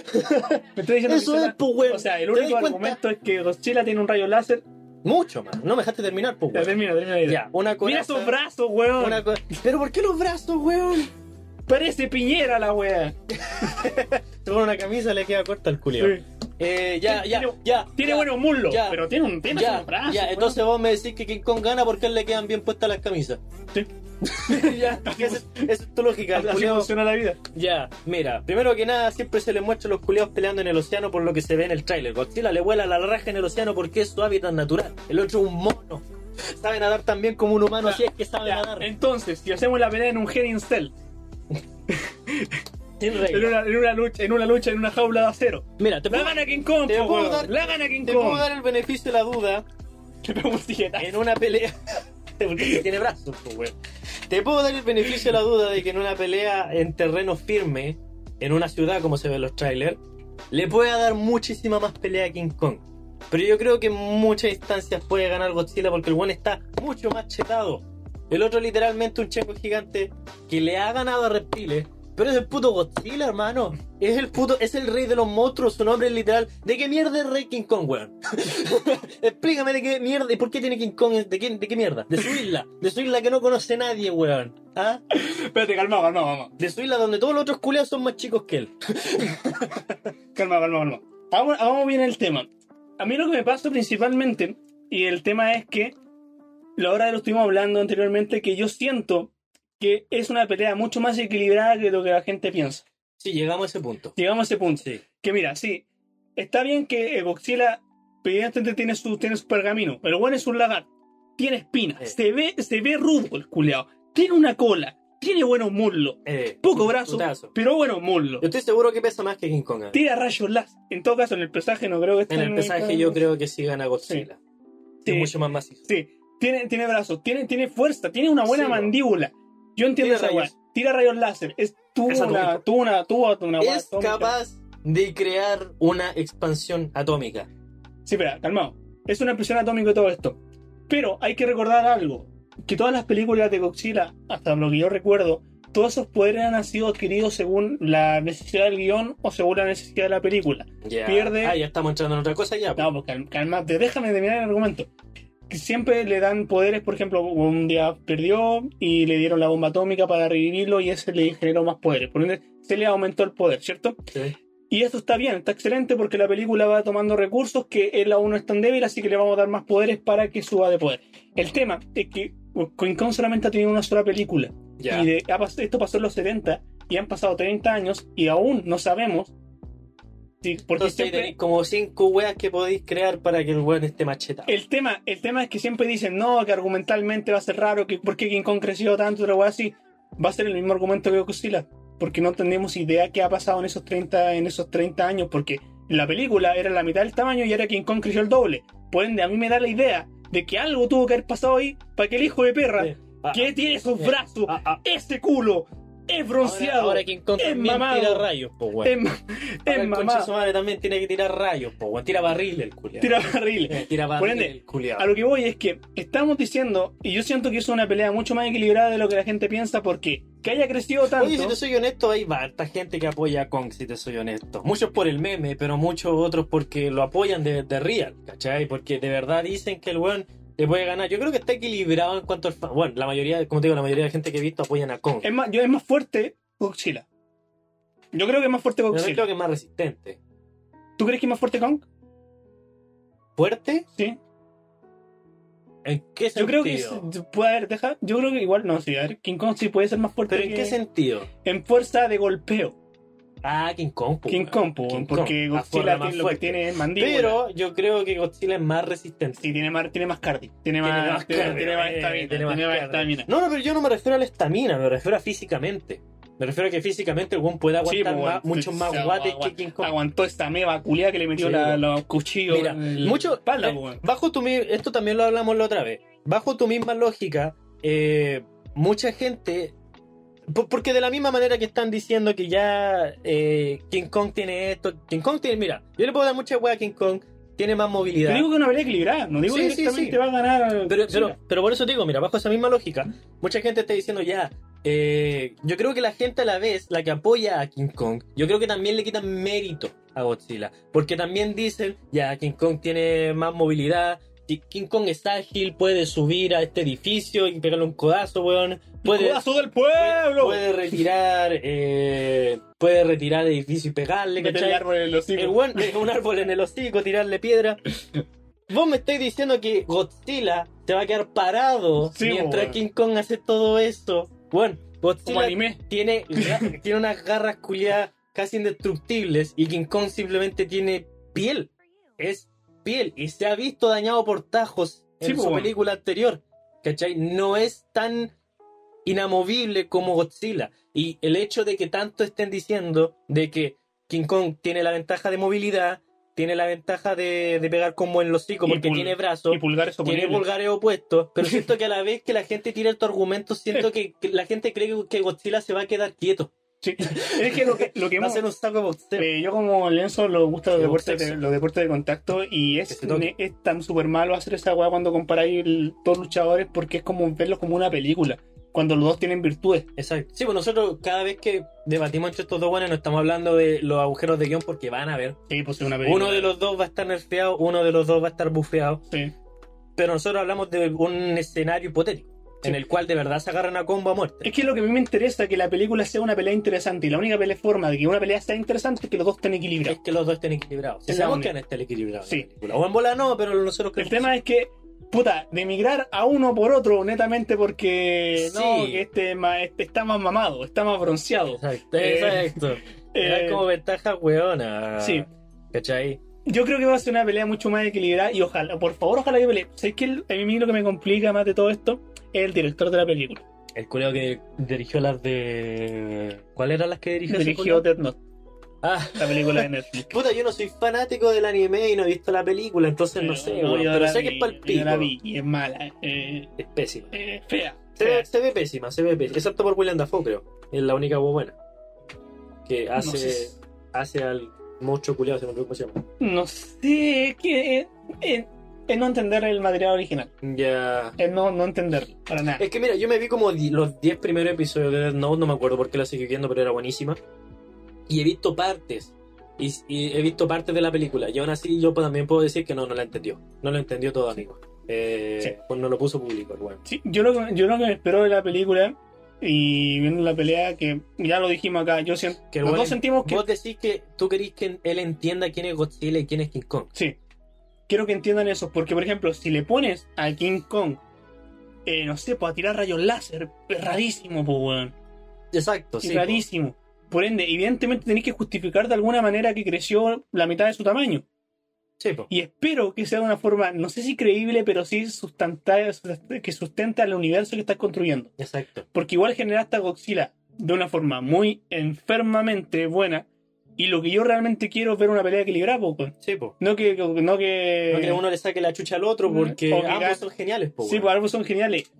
Me estás diciendo Eso que. es, pues, weón. O sea, el ¿Te das único argumento es que Godzilla tiene un rayo láser. Mucho, man. No me dejaste terminar, pues, Ya, termina, termina. Ya, una cosa. Mira esos brazos, weón. Una Pero ¿por qué los brazos, weón? Parece piñera la wea. Se pone una camisa le queda corta el culiado. Sí. Eh, ya, ya, Tiene- ya. Tiene ya, buenos muslos, ya, pero tiene un tiene Ya, unos brazos. ya, entonces vos me decís que King Kong gana porque a él le quedan bien puestas las camisas. Sí. ya, esa es, tu lógica. Así culiao- funciona la vida. Ya, mira, primero que nada, siempre se le muestra a los culiados peleando en el océano por lo que se ve en el tráiler. Godzilla le vuela la raja en el océano porque es su hábitat natural. El otro es un mono. Sabe nadar tan bien como un humano, Ya, si es que sabe nadar. Entonces, si hacemos la pelea en un Head in Cell, Sin en una, en una lucha, en una lucha en una jaula de acero. Mira, te La puedo, gana King Kong, te puedo dar- La gana King te Kong. puedo dar el beneficio de la duda en una pelea. Porque tiene brazos, pues, weón. Te puedo dar el beneficio de la duda de que en una pelea en terreno firme, en una ciudad como se ve en los trailers, le pueda dar muchísima más pelea a King Kong. Pero yo creo que en muchas instancias puede ganar Godzilla porque el one está mucho más chetado. El otro literalmente un checo gigante que le ha ganado a reptiles. Pero es el puto Godzilla, hermano. Es el puto, es el rey de los monstruos, su nombre es literal. ¿De qué mierda es rey King Kong, weón? Explícame de qué mierda y por qué tiene King Kong, de qué, de qué mierda. De su isla, de su isla que no conoce nadie, weón. ¿Ah? Espérate, calma, calma, calma. De su isla donde todos los otros culiados son más chicos que él. Calma, calma, calma. Hagamos, hagamos bien el tema. A mí lo que me pasa principalmente, y el tema es que, la hora lo estuvimos hablando anteriormente, que yo siento que es una pelea mucho más equilibrada que lo que la gente piensa. Sí, llegamos a ese punto. Llegamos a ese punto. Sí. Que mira, sí, está bien que eh, Godzilla evidentemente tiene su, tiene su pergamino, pero bueno, es un lagarto. Tiene espinas, Sí. se ve, se ve rudo el culeado. Tiene una cola, tiene buenos muslos, Eh, poco brazo, putazo. pero buenos muslos. Yo estoy seguro que pesa más que King Kong. ¿eh? Tira rayos láser. En todo caso, en el pesaje no creo que esté En el pesaje yo creo que sí gana Godzilla. Sí. Es mucho más macizo. Sí, tiene, tiene brazos, tiene, tiene fuerza, tiene una buena Sí, mandíbula. Yo entiendo Tira esa. Tira rayos láser. Es, tuvo, Es una, tuvo una, tuvo una Es atómica. capaz de crear una expansión atómica. Sí, espera, calmado. Es una explosión atómica y todo esto. Pero hay que recordar algo. Que todas las películas de Godzilla, hasta lo que yo recuerdo, todos esos poderes han sido adquiridos según la necesidad del guion o según la necesidad de la película. Pierde- Ah, ya estamos entrando en otra cosa ya. No, pues cal- calmate, déjame terminar el argumento. Que siempre le dan poderes, por ejemplo, un día perdió y le dieron la bomba atómica para revivirlo y ese le generó más poderes. Por ende, se le aumentó el poder, ¿cierto? Sí. Y esto está bien, está excelente porque la película va tomando recursos que él aún no es tan débil, así que le vamos a dar más poderes para que suba de poder. El tema es que King Kong solamente ha tenido una sola película. Ya. Y de- ha pas- esto pasó en los 70 y han pasado 30 años y aún no sabemos. Sí, porque Entonces siempre- tenéis como cinco weas que podéis crear para que el weón esté machetado. el tema, el tema es que siempre dicen, no, que argumentalmente va a ser raro, que por qué King Kong creció tanto, otra wea así. Va a ser el mismo argumento que Godzilla. Porque no tenemos idea qué ha pasado en esos 30, en esos 30 años, porque la película era la mitad del tamaño y ahora King Kong creció el doble. Por ende, a mí me da la idea de que algo tuvo que haber pasado ahí para que el hijo de perra, Sí. Ah, que tiene esos eh, brazos, ah, ah. ese culo, es bronceado, Ahora, ahora King Kong es mamado, tira rayos, po weón. es, ma- es el su madre también tiene que tirar rayos, po weón. Tira barril el culiao. tira barriles. Eh, tira barril ende, el culiao. A lo que voy es que estamos diciendo, y yo siento que es una pelea mucho más equilibrada de lo que la gente piensa, porque que haya crecido tanto. Oye, si te soy honesto, hay harta gente que apoya a Kong, si te soy honesto. Muchos por el meme, pero muchos otros porque lo apoyan de, de real, ¿cachai? Porque de verdad dicen que el weón le puede ganar. Yo creo que está equilibrado en cuanto al fan. Bueno, la mayoría, como te digo, la mayoría de la gente que he visto apoyan a Kong. es, más, yo, es más fuerte Godzilla. Yo creo que es más fuerte Yo Godzilla. creo que es más resistente. ¿Tú crees que es más fuerte Kong? ¿Fuerte? Sí. ¿En qué Yo sentido? creo que es- puede haber, deja, yo creo que igual no, sí, a ver, King Kong sí puede ser más fuerte ¿Pero en qué sentido? en fuerza de golpeo. Ah, King Kong. po, King. Kong, po, King porque Kong, la Godzilla más tiene, lo que tiene es mandíbula. Pero yo creo que Godzilla es más resistente. Sí, tiene más, tiene más cardio. Tiene más, más tiene, más eh, estamina. tiene más más estamina. No, no, pero yo no me refiero a la estamina, me refiero a físicamente. Me refiero a que físicamente el weón puede aguantar pues, más- bueno, muchos sí, más guates que King Kong. Aguantó esta meba culia que le metió Sí, la- los cuchillos Mira, en la mucho, espalda, eh, bajo tu esto también lo hablamos la otra vez. Bajo tu misma lógica, eh, mucha gente, porque de la misma manera que están diciendo que ya eh, King Kong tiene esto, King Kong tiene, mira, yo le puedo dar mucha hueá a King Kong, tiene más movilidad. Te digo que una pelea equilibrada, no digo Sí, que sí, directamente sí. va a ganar. Pero, pero, pero por eso te digo, mira, bajo esa misma lógica, mucha gente está diciendo ya, eh, yo creo que la gente a la vez, la que apoya a King Kong, yo creo que también le quitan mérito a Godzilla, porque también dicen, ya, King Kong tiene más movilidad, King Kong es ágil, puede subir a este edificio y pegarle un codazo, weón, puede, ¡Codazo del pueblo! puede retirar, eh, puede retirar edificio y pegarle, ¿cachai? árbol en los hocicos. El weón, eh, un árbol en el hocico, tirarle piedra. Vos me estáis diciendo que Godzilla se va a quedar parado Sí, mientras weón. King Kong hace todo esto. Bueno, Godzilla tiene, tiene unas garras culiadas casi indestructibles y King Kong simplemente tiene piel. Es piel y se ha visto dañado por tajos en Sí, su película anterior. ¿Cachai? No es tan inamovible como Godzilla. Y el hecho de que tanto estén diciendo de que King Kong tiene la ventaja de movilidad, tiene la ventaja de, de pegar como en los hocico porque tiene brazos, Y pulgares tiene pulgares opuestos, pero siento que a la vez que la gente tira estos argumentos, siento que, que la gente cree que Godzilla se va a quedar quieto. Sí. Es que lo que, lo que hemos- un saco eh, yo como Lenzo lo gusta los deportes, de, los deportes de contacto y es, toque. es tan súper malo hacer esa weá cuando comparáis el- los luchadores porque es como verlos como una película, cuando los dos tienen virtudes. Exacto. Sí, pues nosotros cada vez que debatimos entre estos dos buenos no estamos hablando de los agujeros de guion porque van a ver. Sí, pues es una película. Uno de los dos va a estar nerfeado, uno de los dos va a estar bufeado. Sí. Pero nosotros hablamos de un escenario hipotético. Sí. En el cual de verdad se agarran a combo a muerte. Es que lo que a mí me interesa es que la película sea una pelea interesante y la única pelea forma de que una pelea sea interesante es que los dos estén Es equilibrados. que los dos estén equilibrados. Es sabemos única. que equilibrados. Sí. en. O en bola no, pero nosotros El creemos tema es que, puta, de emigrar a uno por otro netamente porque no, que este, este está más mamado, está más bronceado. Exacto, Eh, exacto. Eh, como ventaja weona. Sí. ¿Cachai? Yo creo que va a ser una pelea mucho más equilibrada y ojalá, por favor, ojalá que pelee. ¿Sabes qué? A mí lo que me complica más de todo esto es el director de la película. El culeo que dirigió las de. ¿Cuáles eran las que dirigió? Dirigió? Death Note, Ah, la película de Netflix. puta, yo no soy fanático del anime y no he visto la película, entonces no sé, No, weón, yo pero sé que es pa'l yo la vi y es mala, eh, Es pésima. eh, fea. Se fea. ve, se ve pésima, se ve pésima. Excepto por William Dafoe, creo. Es la única voz buena. Que hace, sé. hace al monstruo culiado, se me olvidó cómo se llama. No sé, que eh, eh, es no entender el material original. Ya. Es no, no entenderlo, para nada. Es que mira, yo me vi como di- los 10 primeros episodios de Death Note, no me acuerdo por qué la seguí viendo, pero era buenísima. Y he visto partes. Y, y he visto partes de la película. Y aún así yo pues, también puedo decir que no, no la entendió. No lo entendió todo, amigo. Eh, Sí. Pues no lo puso público, el weón. Sí, yo lo, que- yo lo que me espero de la película y viendo la pelea, que ya lo dijimos acá, yo siento, Que el los weón- dos sentimos que Vos decís que tú querís que él entienda quién es Godzilla y quién es King Kong. Sí. Quiero que entiendan eso, porque por ejemplo, si le pones a King Kong, eh, no sé, pues a tirar rayos láser, es rarísimo, pues, weón. Exacto, Es sí. rarísimo. Por ende, evidentemente tenéis que justificar de alguna manera que creció la mitad de su tamaño. Sí, po. Y espero que sea de una forma, no sé si creíble, pero sí sustenta, que sustenta el universo que estás construyendo. Exacto. Porque igual generaste a Godzilla de una forma muy enfermamente buena. Y lo que yo realmente quiero es ver una pelea equilibrada, weón. Sí, po. No que, no que. No que uno le saque la chucha al otro porque O que ambos gane. son geniales. Sí, pues ambos son geniales.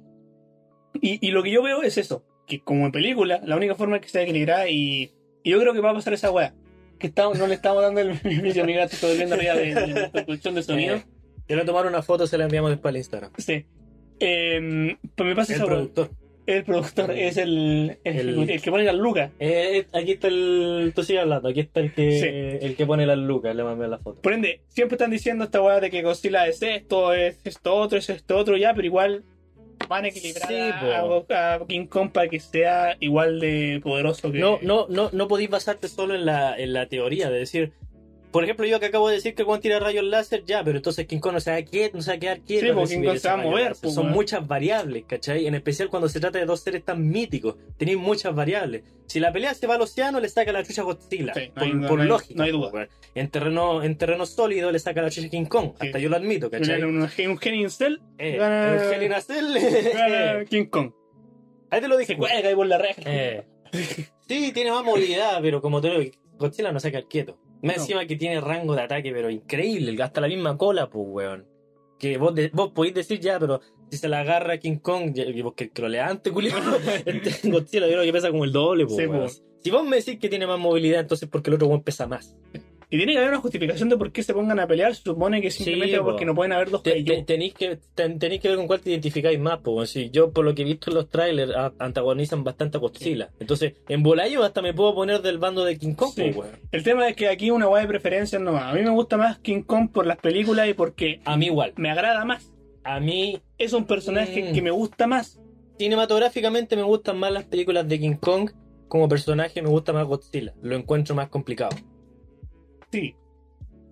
Y, y lo que yo veo es eso, que como en película, la única forma es que sea equilibrada y, y yo creo que va a pasar esa weá. Que estamos, no le estamos dando el beneficio a mi gato, estoy viendo arriba de, de la producción de sonido. Eh, quiero tomar una foto, se la enviamos después al Instagram. Sí. Eh, pues me pasa El esa productor. El productor es el, el, El- el que pone las lucas. Eh, aquí está el. Tú sigues hablando, aquí está el que, Sí. el que pone las lucas, le mandé la foto. Por ende, siempre están diciendo esta weá de que Godzilla es esto, es esto otro, es esto otro, ya, pero igual van a equilibrar Sí, a, a King Kong para que sea igual de poderoso que. No, no, no, no podéis basarte solo en la, en la teoría de decir. Por ejemplo, yo que acabo de decir que Juan tira rayos láser, ya, pero entonces King Kong no se va a, quiet- no se va a quedar quieto. Sí, porque recibir King Kong se va a mover, pues, Son muchas variables, ¿cachai? En especial cuando se trata de dos seres tan míticos. Tenéis muchas variables. Si la pelea se va al océano, le saca la chucha Godzilla. Sí, no por no hay- lógica. no hay duda. pues. En terreno, en terreno sólido le saca la chucha King Kong. Sí. Hasta yo lo admito, ¿cachai? Un, un, un genio Cell Eh, gana- el a Cell. gana King Kong. Ahí te lo dije. cuelga ahí por la reja. Eh, sí, tiene más movilidad, pero como te lo digo, Godzilla no se queda quieto. Más No. encima que tiene rango de ataque, pero increíble. Hasta la misma cola, pues, weón. Que vos, de- vos podéis decir ya, pero si se la agarra King Kong, ya- vos que, que lo leante, culiao. Este Godzilla yo creo que pesa como el doble, pues, Sí, pues. Si vos me decís que tiene más movilidad, entonces porque el otro weón pesa más. Y tiene que haber una justificación de por qué se pongan a pelear. Supone que simplemente Sí, porque po. no pueden haber dos Te- te- tenéis que ten- tenéis que ver con cuál te identificáis más, pues. Si yo, por lo que he visto en los trailers, a- antagonizan bastante a Godzilla. Entonces, en Bolayo hasta me puedo poner del bando de King Kong, Sí. weón. El tema es que aquí una guay de preferencias nomás. A mí me gusta más King Kong por las películas y porque A mí igual. me agrada más. A mí, Es un personaje Mm. que me gusta más. cinematográficamente, me gustan más las películas de King Kong. Como personaje, me gusta más Godzilla. Lo encuentro más complicado. Sí.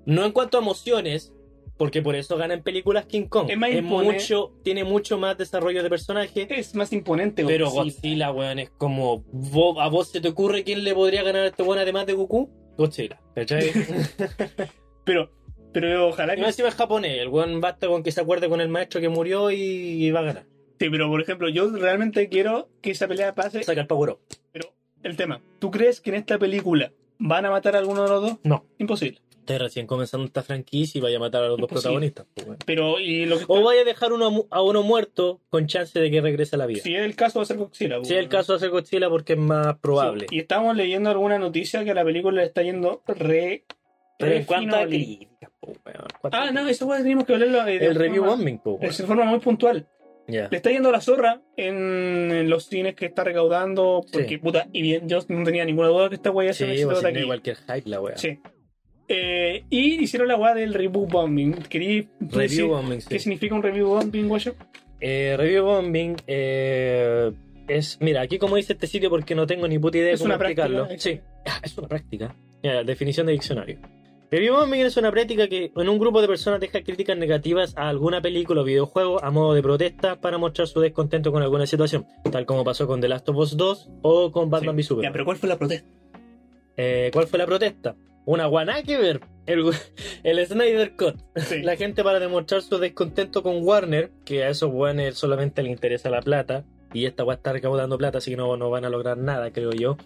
No en cuanto a emociones, porque por eso gana en películas King Kong. Es más mucho, tiene mucho más desarrollo de personaje. Es más imponente. Pero Godzilla. Weón, es como. ¿A vos se te ocurre quién le podría ganar a este weón además de Goku? Godzilla, ¿cachai? Pero, pero ojalá y que. más encima es japonés, el weón basta con que se acuerde con el maestro que murió y, y va a ganar. Sí, pero por ejemplo, yo realmente quiero que esa pelea pase. Saca el power up. Pero el tema, ¿tú crees que en esta película van a matar a alguno de los dos? No. Imposible. Estás recién comenzando esta franquicia y vaya a matar a los dos Pues sí. protagonistas. pues, weón. Pero, y lo que O vaya a dejar uno, a uno muerto con chance de que regrese a la vida. si es el caso, va a ser Godzilla. Si es el caso de hacer Godzilla porque es más probable. Sí, Y estamos leyendo alguna noticia que a la película le está yendo re. Pero en re cuanto a críticas. ¿Cuántas Ah, no, eso weón, tenemos que hablarlo de El review forma- bombing, po, weón. de forma muy puntual. Ya. Le está yendo la zorra en, en los cines que está recaudando. Porque, Sí. puta, y bien, yo no tenía ninguna duda que esta weá Sí, se necesitaba pues, aquí. cualquier hype la wea. Sí. Eh, y hicieron la weá del reboot bombing. ¿Querí decir Review bombing, sí. qué significa un review bombing, guayo? Eh, review bombing eh, es, mira, aquí como dice este sitio porque no tengo ni puta idea de cómo una práctica, explicarlo. es- Sí, Ah, es una práctica. Mira, definición de diccionario. Review bombing es una práctica que en un grupo de personas deja críticas negativas a alguna película o videojuego a modo de protesta para mostrar su descontento con alguna situación, tal como pasó con The Last of Us 2 o con Batman v Ya, Superman. pero ¿cuál fue la protesta? Eh, ¿Cuál fue la protesta? Una guaná que ver, el, el Snyder Cut. Sí. La gente para demostrar su descontento con Warner, que a esos buenos solamente les interesa la plata, y esta va a estar recaudando plata, así que no, no van a lograr nada, creo yo.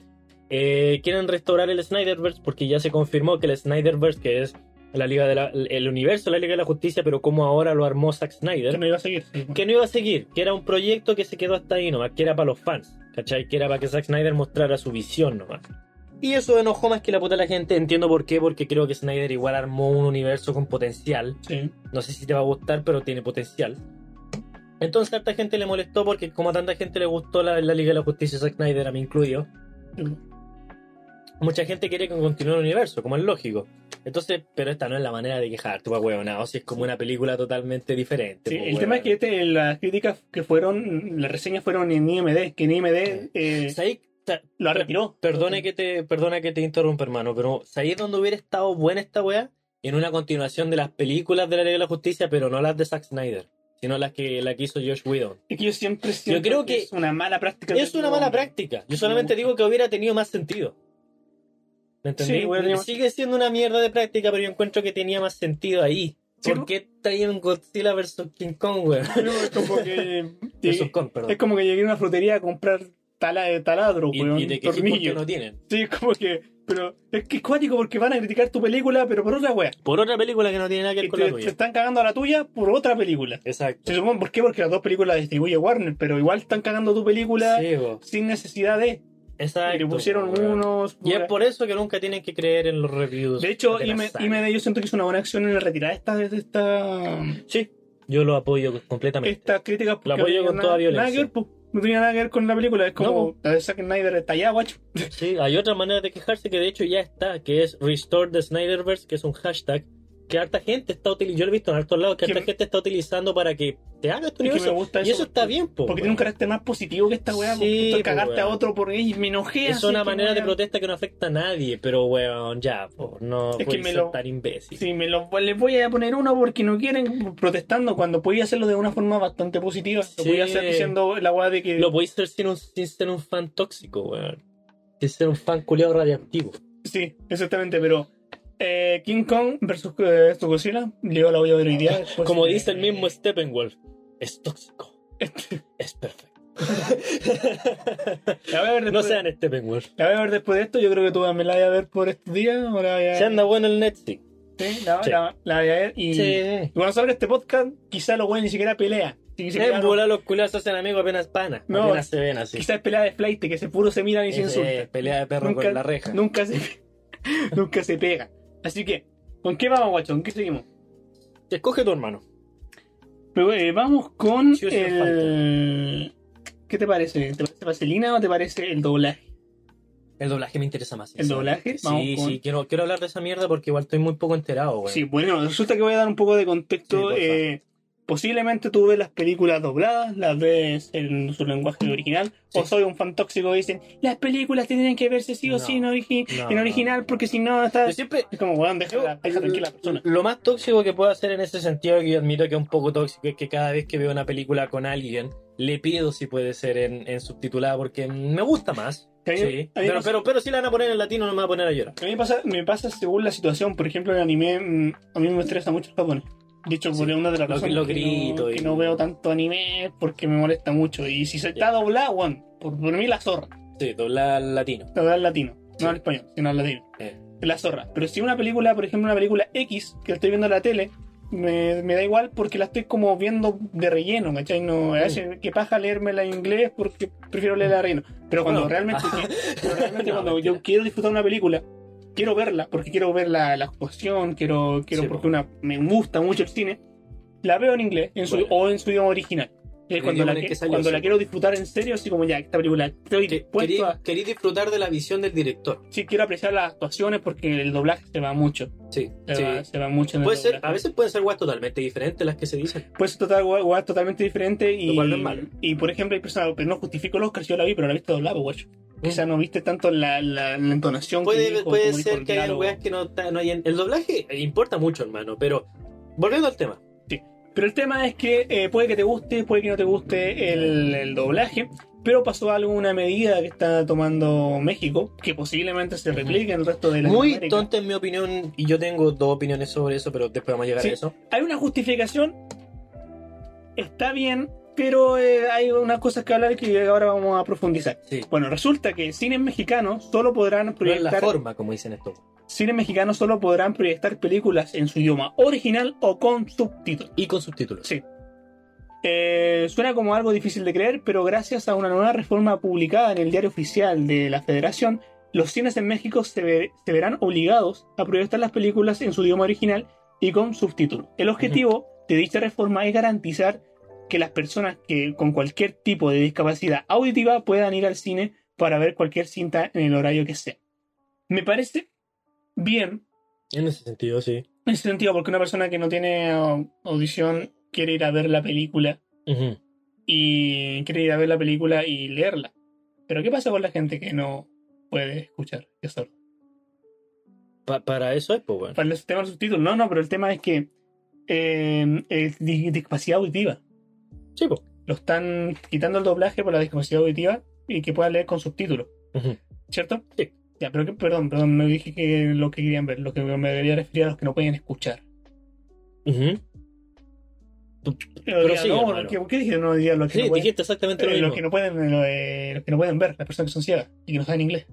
Eh, quieren restaurar el Snyderverse porque ya se confirmó que el Snyderverse, que es la Liga de la- el universo la Liga de la Justicia, pero como ahora lo armó Zack Snyder, Que no iba a seguir. que no iba a seguir, que era un proyecto que se quedó hasta ahí nomás, que era para los fans, ¿cachai? Que era para que Zack Snyder mostrara su visión nomás. Y eso enojó más que la puta la gente, entiendo por qué, porque creo que Snyder igual armó un universo con potencial. Sí. No sé si te va a gustar, pero tiene potencial. Entonces a tanta gente le molestó porque como a tanta gente le gustó la, la Liga de la Justicia, Zack Snyder, a mí incluido, mucha gente quiere que continúe el universo, como es lógico. Entonces, pero esta no es la manera de quejarte, pa' huevonao, si es como una película totalmente diferente. Sí, po, el tema es que este, las críticas que fueron, las reseñas fueron en IMD, que en IMD eh, lo retiró. Perdone que te, perdona que te interrumpa, hermano, pero ¿sabéis dónde hubiera estado buena esta weá? En una continuación de las películas de la Liga de la Justicia, pero no las de Zack Snyder, sino las que, la que hizo Josh Whedon. Es que yo siempre siento creo que es una mala práctica. Es una mala práctica. Yo solamente digo que hubiera tenido más sentido. ¿Me entendí? Sí, Sigue siendo una mierda de práctica, pero yo encuentro que tenía más sentido ahí. Sí, ¿Por ¿no? qué está ahí en Godzilla vs King Kong, weón? Es como que, Versus Kong, perdón. es como que llegué a una frutería a comprar tala de taladro, Y, weón, y de tornillo. no tienen. Sí, como que, pero es que es cuático porque van a criticar tu película, pero por otra wea. Por otra película que no tiene nada que Y ver con te, la tuya. están cagando a la tuya por otra película. Exacto. Se supone, ¿por qué? Porque las dos películas las distribuye Warner, pero igual están cagando tu película Sí, sin necesidad de. Exacto. Y le pusieron unos. Y es por eso que nunca tienen que creer en los reviews. De hecho, de saga. IMD yo siento que hizo una buena acción en retirar esta, esta, Sí, yo lo apoyo completamente. estas críticas. Lo apoyo con toda Nada violencia. que ver, po. no tenía nada que ver con la película. Es como No, la de Zack Snyder está allá, guacho. Sí, hay otra manera de quejarse que de hecho ya está, que es Restore the Snyderverse, que es un hashtag que harta gente está utilizando, yo lo he visto en hartos lados, que Que harta me- gente está utilizando para que te haga Es que me universo. y eso eso está bien, po, Porque tiene un carácter más positivo que esta weá. Sí, porque a otro por ahí me enojé. Es así una manera de protesta que no afecta a nadie, pero weón, ya, po, no Es que me ser lo- tan imbécil. Sí, me lo, les voy a poner uno porque no quieren protestando cuando podía hacerlo de una forma bastante positiva. Lo Sí. podía hacer diciendo la weá de que. Lo podéis hacer sin, un- sin ser un fan tóxico, weón. Sin ser un fan culiado radiactivo. Sí, exactamente, pero. Eh, King Kong versus eh, Godzilla, yo la voy a ver hoy día. después Como dice el mismo Steppenwolf, es tóxico, es perfecto. la voy a ver no sean Steppenwolf. la voy a ver después de esto. Yo creo que tú me la voy a ver por estos días. Ahora voy a, Se anda bueno el Netflix. Sí, la, Sí. la- la voy a ver. Y, Sí. y cuando salga este podcast, quizá los güeyes ni siquiera pelea. Ni siquiera, En bola los culiados se hacen amigos apenas pana. No, apenas se ven así. pelea de flight, que se puro se miran y se insultan. pelea de perro Nunca- con la reja. Nunca se, nunca se pega. Así que, ¿con qué vamos, guachón? ¿Qué seguimos? Escoge tu hermano. Pero, eh, vamos con el... ¿Qué te parece? ¿Te parece vaselina o te parece el doblaje? El doblaje me interesa más. ¿El doblaje? Vamos Sí, con- sí, quiero, quiero hablar de esa mierda porque igual estoy muy poco enterado, güey. Sí, bueno, resulta que voy a dar un poco de contexto. Sí, eh, posiblemente tú ves las películas dobladas, las ves en su lenguaje original, o Sí. soy un fan tóxico que dicen, las películas tienen que verse sí o No. sí en, origi- No, en no. original, porque si no está... Yo siempre, Es como, weón, deja, Yo, deja tranquila a la persona. Lo más tóxico que puedo hacer en ese sentido, que yo admito que es un poco tóxico, es que cada vez que veo una película con alguien, le pido si puede ser en, en subtitulada, porque me gusta más. Mí- Sí. Pero, pasa- pero, pero si la van a poner en latino, no me va a poner a llorar. A mí me pasa, me pasa según la situación. Por ejemplo, el anime, mm, a mí me estresa mucho el japonés. De hecho, por Sí. una de las Lo- razones lo que, grito no, y- que no veo tanto anime porque me molesta mucho. Y si se está doblado, weón, por, por mí la zorra. Sí, doblar latino. Doblar al latino. Sí. No al español, sino al latino. Eh. la zorra. Pero si una película, por ejemplo, una película X que estoy viendo en la tele, me, me da igual porque la estoy como viendo de relleno, ¿cachai? No, veces que paja leérmela en inglés porque prefiero leerla de relleno. Pero cuando No. realmente, pero realmente cuando yo quiero disfrutar una película, quiero verla porque quiero ver la, la actuación, quiero, quiero Sí, porque una, me gusta mucho el cine, la veo en inglés en su, Bueno. o en su idioma original. El cuando la, el que- que salió, cuando la quiero disfrutar en serio, así como ya, esta película estoy Que- querí, a. querí disfrutar de la visión del director. Sí, quiero apreciar las actuaciones porque el doblaje se va mucho. Sí, Se, sí. va, se va mucho en el Puede ser, doblaje. a veces pueden ser guas totalmente diferentes las que se dicen. Puede ser total, gua- gua- totalmente diferente y, no es malo. y por ejemplo hay personas, pero no justifico el Oscar, yo la vi, pero la viste doblada, guacho. Quizás no viste tanto la, la, la entonación que Puede, dijo, puede ser que haya weas que no, no hayan. El doblaje importa mucho, hermano, pero volviendo al tema. Pero el tema es que eh, puede que te guste, puede que no te guste el, el doblaje, pero pasó algo, una medida que está tomando México, que posiblemente se replique en el resto de la Muy tonta en mi opinión, y yo tengo dos opiniones sobre eso, pero después vamos a llegar Sí. a eso. Hay una justificación, está bien, pero eh, hay unas cosas que hablar que ahora vamos a profundizar. Sí. Bueno, resulta que cines mexicanos solo podrán No es la proyectar forma, como dicen esto. cines mexicanos solo podrán proyectar películas en su idioma original o con subtítulos. Y con subtítulos. Sí. Eh, suena como algo difícil de creer, pero gracias a una nueva reforma publicada en el diario oficial de la Federación, los cines en México se, ve- se verán obligados a proyectar las películas en su idioma original y con subtítulos. El objetivo de dicha reforma es garantizar que las personas que con cualquier tipo de discapacidad auditiva puedan ir al cine para ver cualquier cinta en el horario que sea. Me parece bien En ese sentido, sí. en ese sentido, porque una persona que no tiene au- audición quiere ir a ver la película y quiere ir a ver la película y leerla. Pero ¿qué pasa con la gente que no puede escuchar? Que es sordo? Pa- para eso es, pues, bueno. Para el tema del subtítulo, no, no, pero el tema es que eh, es discapacidad auditiva. Sí, pues. Lo están quitando el doblaje por la discapacidad auditiva y que puedan leer con subtítulos. ¿cierto? Sí. Ya, pero que, perdón, perdón, no dije que lo que querían ver, lo que me debería referir a los que no pueden escuchar. Ujú. Pero sí, no. ¿qué, qué dije? No, diría los que Sí, no pueden- dijiste exactamente lo Eh, mismo. los que no pueden eh, los que no pueden ver las personas que son ciegas y que no saben inglés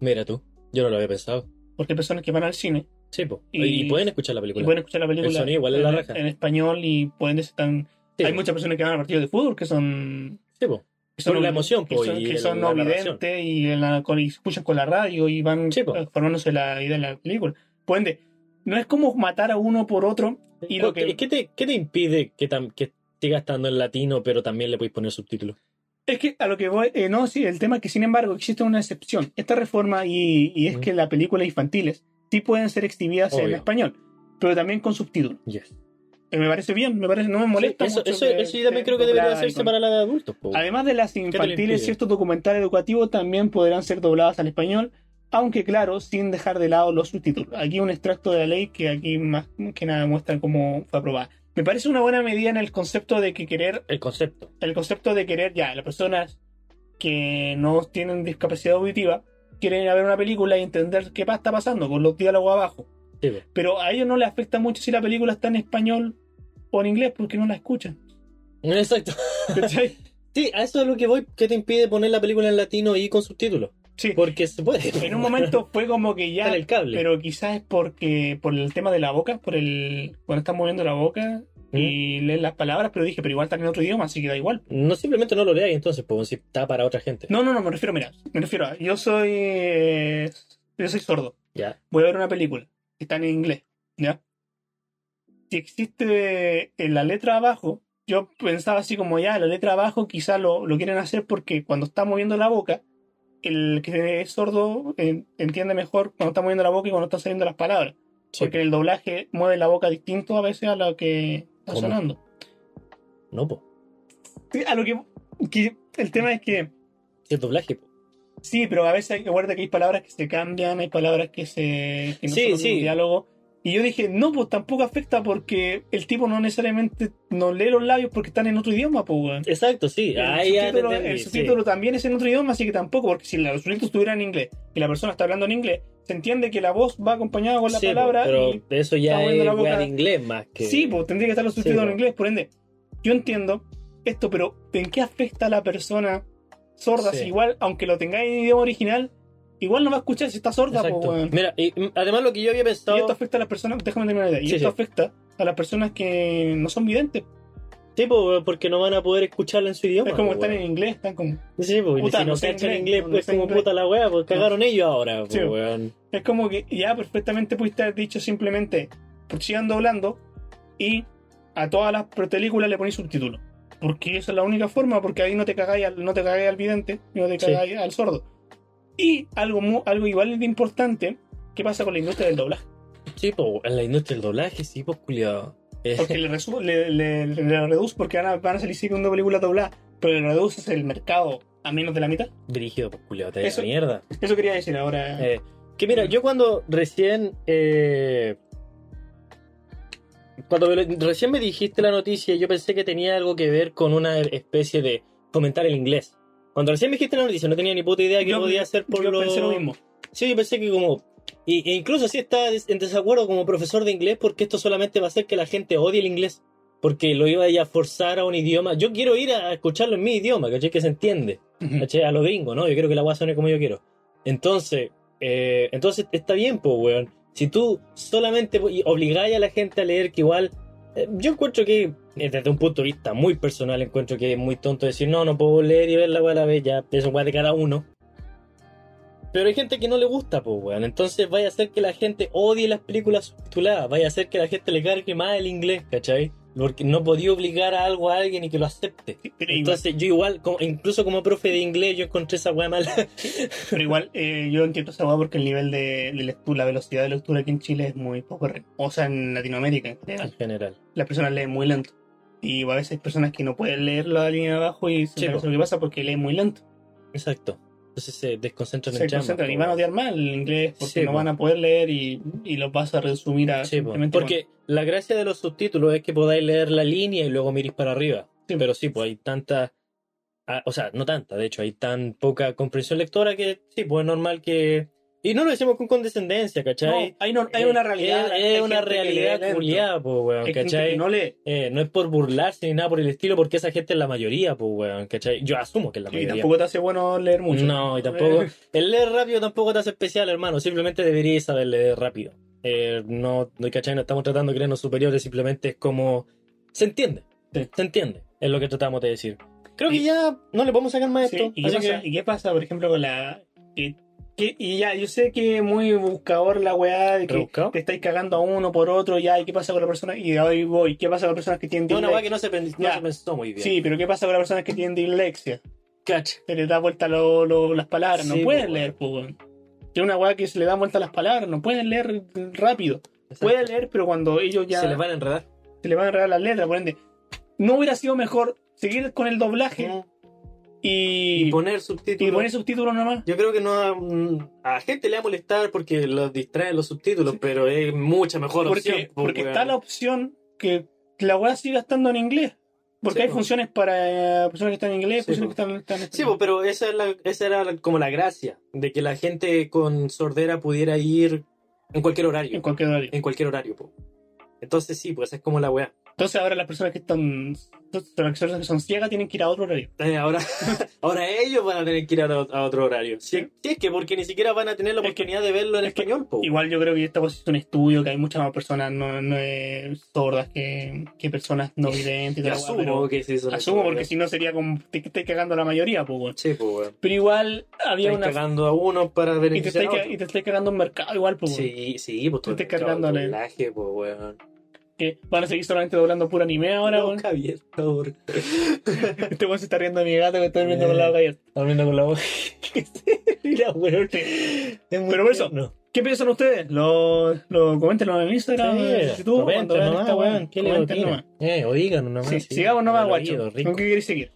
Mira tú, yo no lo había pensado. porque hay personas que van al cine Sí, pues. Y- Y, pueden escuchar la y película. pueden escuchar la película El sonido igual es la en, raja. en español y pueden tan Sí, hay muchas personas que van a partidos de fútbol que son Sí, po. que son Por la emoción, que po, son, y que el- son no videntes y, en y escuchan con la radio y van Sí, eh, formándose la idea de la película por ende no es como matar a uno por otro y lo que ¿Qué, te, qué te impide que, tam- que siga estando en latino, pero también le podéis poner subtítulos? Es que a lo que voy, eh, no, sí, el tema es que sin embargo existe una excepción. Esta reforma y, y es Mm. que las películas infantiles sí pueden ser exhibidas en Obvio. español, pero también con subtítulos. Yes. Eh, me parece bien, me parece, no me molesta. eso, mucho eso, que eso yo también creo que debería hacerse con- para la de adultos. po. Además de las infantiles, ciertos documentales educativos también podrán ser dobladas al español, aunque claro, sin dejar de lado los subtítulos. Aquí un extracto de la ley que aquí más que nada muestra cómo fue aprobada. Me parece una buena medida en el concepto de que querer El concepto. el concepto de querer ya, las personas que no tienen discapacidad auditiva quieren ir a ver una película y entender qué está pasando con los diálogos abajo. Sí. Pero a ellos no les afecta mucho si la película está en español o en inglés porque no la escuchan. Exacto. ¿Cachai? Sí, a eso es lo que voy. ¿Qué te impide poner la película en latino y con subtítulos? Sí. Porque se puede. En un momento fue como que Está ya, el cable. pero quizás es porque por el tema de la boca, por el cuando están moviendo la boca y leen las palabras, pero dije, pero igual están en otro idioma, así que da igual. No simplemente no lo leáis entonces, pues si está para otra gente. No, no, no, me refiero, mira, me refiero a, yo soy, eh, yo soy sordo. Ya. voy a ver una película está en inglés, ¿ya? Si existe en la letra abajo, yo pensaba así como ya, la letra abajo quizá lo, lo quieren hacer porque cuando está moviendo la boca, el que es sordo eh, entiende mejor cuando está moviendo la boca y cuando están saliendo las palabras. Sí. Porque en el doblaje mueve la boca distinto a veces a lo que está ¿Cómo? sonando. No, pues. A lo que, que el tema es que es doblaje, po. Sí, pero a veces hay que guardar que hay palabras que se cambian, hay palabras que se que no Sí, son sí. diálogo. Y yo dije, no, pues tampoco afecta porque el tipo no necesariamente no lee los labios porque están en otro idioma, pues, weón. Exacto, sí. El ya entendí, sí. también es en otro idioma, así que tampoco, porque si los subtítulos estuvieran en inglés y la persona está hablando en inglés, se entiende que la voz va acompañada con la Sí, palabra. pero y- eso ya es la boca. de inglés más que. Sí, pues tendría que estar los Sí, subtítulos en po. inglés, por ende. Yo entiendo esto, pero ¿en qué afecta a la persona sorda? Si igual, aunque lo tengáis en idioma original, igual no va a escuchar si está sorda, Exacto. Mira, y, mm, además lo que yo había Y pensado. esto afecta a las personas, déjame terminar la idea, y Sí, esto sí. afecta a las personas que no son videntes. Sí, po, porque no van a poder escucharlo en su idioma. es como po, están en inglés, están como. Sí, pues Puta, si no no sé cachan inglés, no pues como inglés. puta la wea, pues cagaron ellos ahora, pues, Sí. weón. Es como que ya perfectamente pudiste haber dicho simplemente, porque sigan doblando y a todas las películas le ponéis subtítulos. Porque esa es la única forma, porque ahí no te cagáis al, no te cagáis al vidente, y no te Sí. cagáis al sordo. Y algo, algo igual de importante, ¿qué pasa con la industria del doblaje? Sí, pues en la industria del doblaje, sí, pues culiado. Eh, Porque le, le, le- le reduce, porque van a, van a salir segundo película doblada, pero le reduces el mercado a menos de la mitad. dirigido, pues culiado, te Eso- mierda. Eso quería decir ahora. Eh, que mira, yo cuando recién. eh, cuando me recién me dijiste la noticia, yo pensé que tenía algo que ver con una especie de fomentar el inglés. Cuando recién me dijiste la noticia, no tenía ni puta idea que Yo- podía hacer por yo lo. pensé lo mismo. Sí, yo pensé que como. Y, e incluso sí está en desacuerdo como profesor de inglés porque esto solamente va a hacer que la gente odie el inglés. Porque lo iba a ir a forzar a un idioma. Yo quiero ir a escucharlo en mi idioma, ¿cachai? Que se entiende. A lo gringo, ¿no? Yo quiero que la weá suene como yo quiero. Entonces, eh, entonces está bien, pues, weón. Si tú solamente obligáis a la gente a leer que igual. Eh, yo encuentro que, eh, desde un punto de vista muy personal, encuentro que es muy tonto decir, no, no puedo leer y ver la weá a la vez, ya, eso es de cada uno. Pero hay gente que no le gusta, pues, weón. Entonces vaya a hacer que la gente odie las películas subtituladas. Vaya a hacer que la gente le cargue más el inglés, ¿cachai? Porque no podía obligar a algo a alguien y que lo acepte. Pero igual, Entonces yo igual, como- incluso como profe de inglés, yo encontré esa weá mala. pero igual eh, yo entiendo esa hueá porque el nivel de, de lectura, la velocidad de lectura aquí en Chile es muy poco. O sea, en Latinoamérica en general. en general. Las personas leen muy lento. Y a veces hay personas que no pueden leer la línea de abajo y se lo que pasa porque leen muy lento. Exacto. Entonces se desconcentran Se en concentran y van a odiar más el inglés porque Sí, no van a poder leer y, y los vas a resumir a Sí, Porque la gracia de los subtítulos es que podáis leer la línea y luego miréis para arriba. Sí. Pero sí, pues hay tanta. ah, o sea, no tanta, de hecho, hay tan poca comprensión lectora que sí, pues es normal que. Y no lo decimos con condescendencia, con- ¿cachai? No, hay, no- hay una realidad. Es, hay es una realidad culiada, pues, weón, ¿cachai? no. Eh, es por burlarse ni nada por el estilo, porque esa gente es la mayoría, pues, weón, ¿cachai? Yo asumo que es la Y mayoría. tampoco te hace bueno leer mucho. No, y tampoco. Eh, El leer rápido tampoco te hace especial, hermano. Simplemente deberías saber leer rápido. Eh, no, no, ¿cachai? No estamos tratando de creernos superiores, simplemente es como. Se entiende. Sí. Se entiende. Es lo que tratamos de decir. Creo que Y- ya no le podemos sacar más Sí, esto. ¿y, qué pasa, que- ¿Y qué pasa, por ejemplo, con la. que- que- y ya, yo sé que es muy buscador la weá de que ¿Rebuscado? te estáis cagando a uno por otro, ya, ¿y qué pasa con la persona? Y ahí voy, ¿qué pasa con las personas que tienen Es una dislexia? weá que no se, pen- no se pensó muy bien. Sí, pero ¿qué pasa con las personas que tienen dislexia? Cacha. Se les da vuelta lo- lo- las palabras, no pueden po, leer, pues. Es una weá que se le da vuelta las palabras, no pueden leer rápido. Pueden leer, pero cuando ellos ya Se les van a enredar. se les van a enredar las letras, por ende, no hubiera sido mejor seguir con el doblaje y, Y poner y subtítulos. poner subtítulos nomás. Yo creo que no mm, a la gente le va a molestar porque los distraen los subtítulos, pero es mucha mejor Porque, opción. pues, porque weón. está la opción que la weá siga estando en inglés. Porque Sí, hay po. funciones para eh, personas que están en inglés, Sí, funciones que están, están Sí, pues, pero esa, es la- esa era como la gracia, de que la gente con sordera pudiera ir en cualquier horario. en cualquier horario. En cualquier horario, po. Entonces sí, pues es como la weá. Entonces ahora las personas que están las personas que son ciegas tienen que ir a otro horario. Eh, ahora, ahora ellos van a tener que ir a, a otro horario. Si, Sí. es que porque ni siquiera van a tener la Es que- oportunidad de verlo en es español, po. Igual yo creo que esta cosa es un estudio, que hay muchas más personas no, no sordas que, que personas no videntes. asumo que sí son asumo porque si no sería como te estáis cagando a la mayoría, pues, weón. Sí, pues, weón. Pero igual había Están una cagando a uno para y te, beneficiar estáis, a otro. y te estáis cagando en mercado igual, pues, weón. Sí, sí, pues Te estás pues, weón. Que van a seguir solamente doblando puro anime ahora, weón. Por favor. Este weón se está riendo de mi gato que estoy viendo con la boca abierta. Está viendo con la boca. Mira, weón. Pero por eso. ¿Qué piensan ustedes? Lo, lo coméntenlo en Instagram, en Sí, YouTube, cuando comenten vean nomás, esta weá. weón. ¿Qué le opinan? nomás. Eh, o díganos nomás. Sí, sí. sigamos nomás, guacho. ¿Con qué queréis seguir?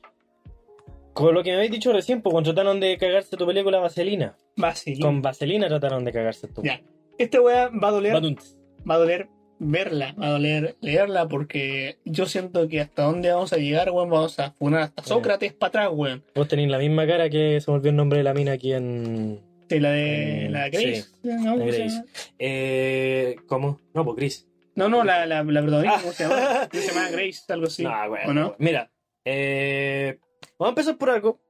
Con lo que me habéis dicho recién, pues cuando trataron de cagarse tu película Vaselina. Vaselina. Con Vaselina trataron de cagarse tu. Ya. Esta weá va a doler, Badunt. va a doler verla, va a doler leerla porque yo siento que hasta dónde vamos a llegar, weón, vamos a funar hasta. Sócrates para atrás, weón. Vos tenéis la misma cara que se me olvidó el nombre de la mina aquí en. Sí, la de la Grace. sí. ¿no? La ¿Cómo se Grace. Eh, ¿Cómo? No, pues Chris. No, no, la, la, la protagonista. ¿cómo se llama? Se llama Grace, algo así. No, bueno, ¿O no? Mira, eh, vamos a empezar por algo.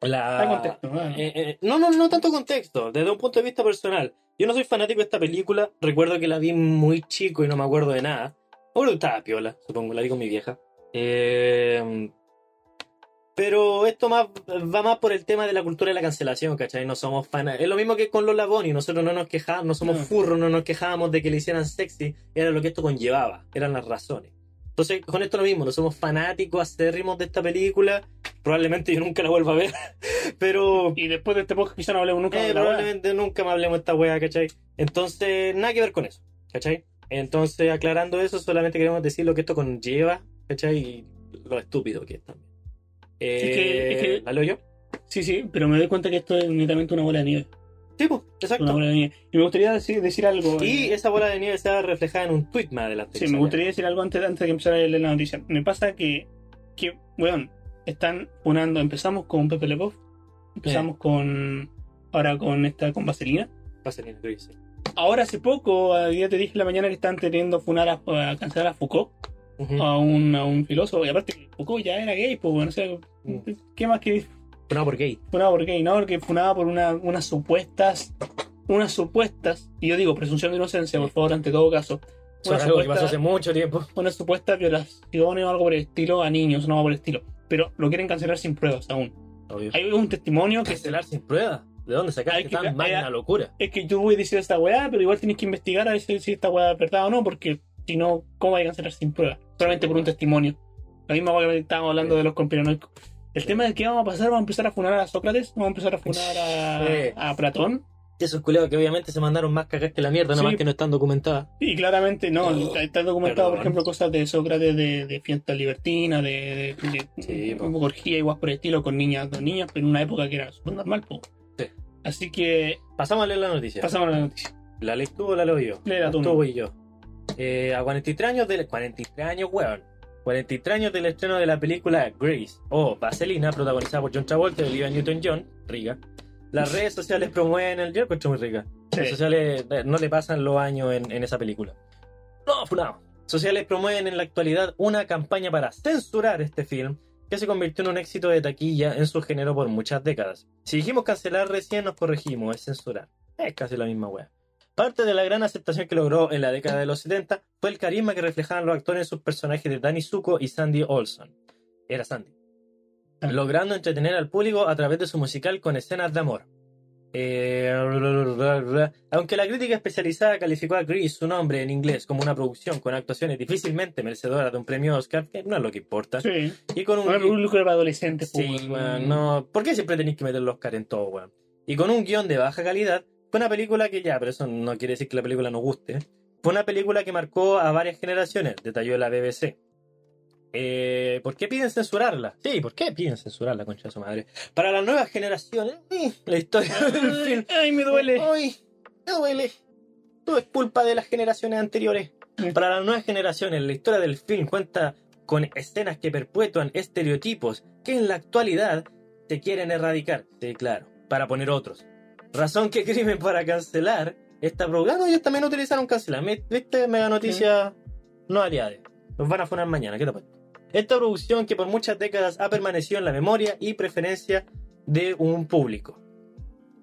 La... Contexto, ¿no? Eh, eh, no, no, no tanto contexto, desde un punto de vista personal. Yo no soy fanático de esta película, recuerdo que la vi muy chico y no me acuerdo de nada. Ahora estaba piola, supongo, la vi con mi vieja. Eh, pero esto más, va más por el tema de la cultura de la cancelación, ¿cachai? No somos fanáticos. Es lo mismo que con los Laboni, nosotros no nos quejábamos, no somos No. furros, no nos quejábamos de que le hicieran sexy, era lo que esto conllevaba, eran las razones. Entonces, con esto lo mismo, no somos fanáticos acérrimos de esta película, probablemente yo nunca la vuelva a ver, pero Y después de este podcast quizá no hablemos nunca eh, de la weá. probablemente nunca más hablemos de esta wea, ¿cachai? Entonces, nada que ver con eso, ¿cachai? Entonces, aclarando eso, solamente queremos decir lo que esto conlleva, ¿cachai? Y lo estúpido que es también. Eh, Es que- es que- ¿La leo yo? Sí, sí, pero me doy cuenta que esto es netamente una bola de nieve. Sí, pues, Una exacto. bola de nieve. Y me gustaría decir, decir algo. Y esa bola de nieve se va a reflejar en un tweet más adelante. Sí, me gustaría decir algo antes, antes de que empezara a leer la noticia. Me pasa que, que weón, están funando. Empezamos con Pepe Le Pew, empezamos con. Ahora con esta, con Vaselina. Vaseline Grease, sí. Ahora hace poco, eh, ya te dije en la mañana que están teniendo funar a, a cancelar a Foucault, a, un, a un filósofo. Y aparte, Foucault ya era gay, pues bueno, o sea, Mm. ¿qué más que No por gay. funaba por gay? No, porque funaba por una, unas supuestas. Unas supuestas, y yo digo presunción de inocencia, por favor, ante todo caso. Una algo que pasó hace mucho tiempo. una supuesta violación o algo por el estilo a niños, no por el estilo. Pero lo quieren cancelar sin pruebas aún. Obvio. Hay un testimonio que Cancelar sin pruebas. ¿De dónde sacaste que- tan magna locura? es que yo voy a decir esta weá, pero igual tienes que investigar a ver si si esta weá es verdad o no, porque si no, ¿cómo va a cancelar sin pruebas? Solamente por un testimonio. La misma weá que estábamos hablando Sí. de los conspiranoicos. El Sí. tema de que vamos a pasar, vamos a empezar a funar a Sócrates, vamos a empezar a funar a, Sí. a Platón. Esos culeados que obviamente se mandaron más cagas que la mierda, nada Sí. más que no están documentadas. Y claramente, no, Oh, está, está documentado, por ejemplo, cosas de Sócrates de, de fiesta libertina, de, de, de- poco orgía igual por el estilo con niñas, con niñas, pero en una época que era súper normal, po. Sí. Así que Pasamos a leer la noticia. pasamos a la noticia. ¿La lees tú o la leo yo? Léela tú, Tú y yo. Eh, a 43 años del... 43 años, weón. 43 años del estreno de la película Grace o Vaselina, protagonizada por John Travolta y Olivia Newton-John, rica. Las redes sociales promueven el... Yo encuentro muy rica. Sí. Las sociales eh, no le pasan los años en, en esa película. No, funado. Sociales promueven en la actualidad una campaña para censurar este film que se convirtió en un éxito de taquilla en su género por muchas décadas. Si dijimos cancelar recién nos corregimos, es censurar. Es casi la misma wea. Parte de la gran aceptación que logró en la década de los 70 fue el carisma que reflejaban los actores en sus personajes de Danny Zuko y Sandy Olson. Era Sandy. Ah. Logrando entretener al público a través de su musical con escenas de amor. Eh, aunque la crítica especializada calificó a Grease su nombre en inglés como una producción con actuaciones difícilmente merecedoras de un premio Oscar, que no es lo que importa, Sí. y con un Una película para adolescentes, po, Sí, no. ¿Por qué siempre tenéis que meter los Oscar en todo, weón? Y con un guion de baja calidad, fue una película que ya, pero eso no quiere decir que la película no guste. Fue una película que marcó a varias generaciones, detalló la BBC. Eh, ¿Por qué piden censurarla? Sí, ¿por qué piden censurarla, concha de su madre? Para las nuevas generaciones, eh, la historia del film. Ay, me duele. Ay, me duele. Todo es culpa de las generaciones anteriores. Mm. Para las nuevas generaciones, la historia del film cuenta con escenas que perpetúan estereotipos que en la actualidad se quieren erradicar. Sí, claro, para poner otros. Razón que crimen para cancelar esta programa. No, ellos también utilizaron cancelar. ¿Viste? Mega noticia no aliade. Los van a funar mañana, ¿qué te parece? Esta producción que por muchas décadas ha permanecido en la memoria y preferencia de un público.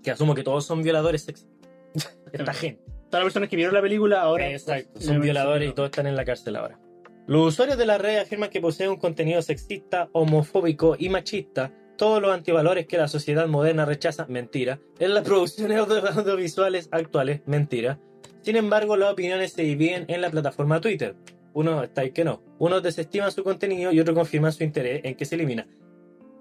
Que asumo que todos son violadores sexuales. Esta gente. Todas las personas que vieron la película ahora. Exacto, son violadores y todos están en la cárcel ahora. Los usuarios de la red afirman que poseen un contenido sexista, homofóbico y machista, todos los antivalores que la sociedad moderna rechaza, mentira, en las producciones audio- audiovisuales actuales, mentira. Sin embargo, las opiniones se dividen en la plataforma Twitter. Unos está y que no. Unos desestiman su contenido y otros confirman su interés en que se elimina.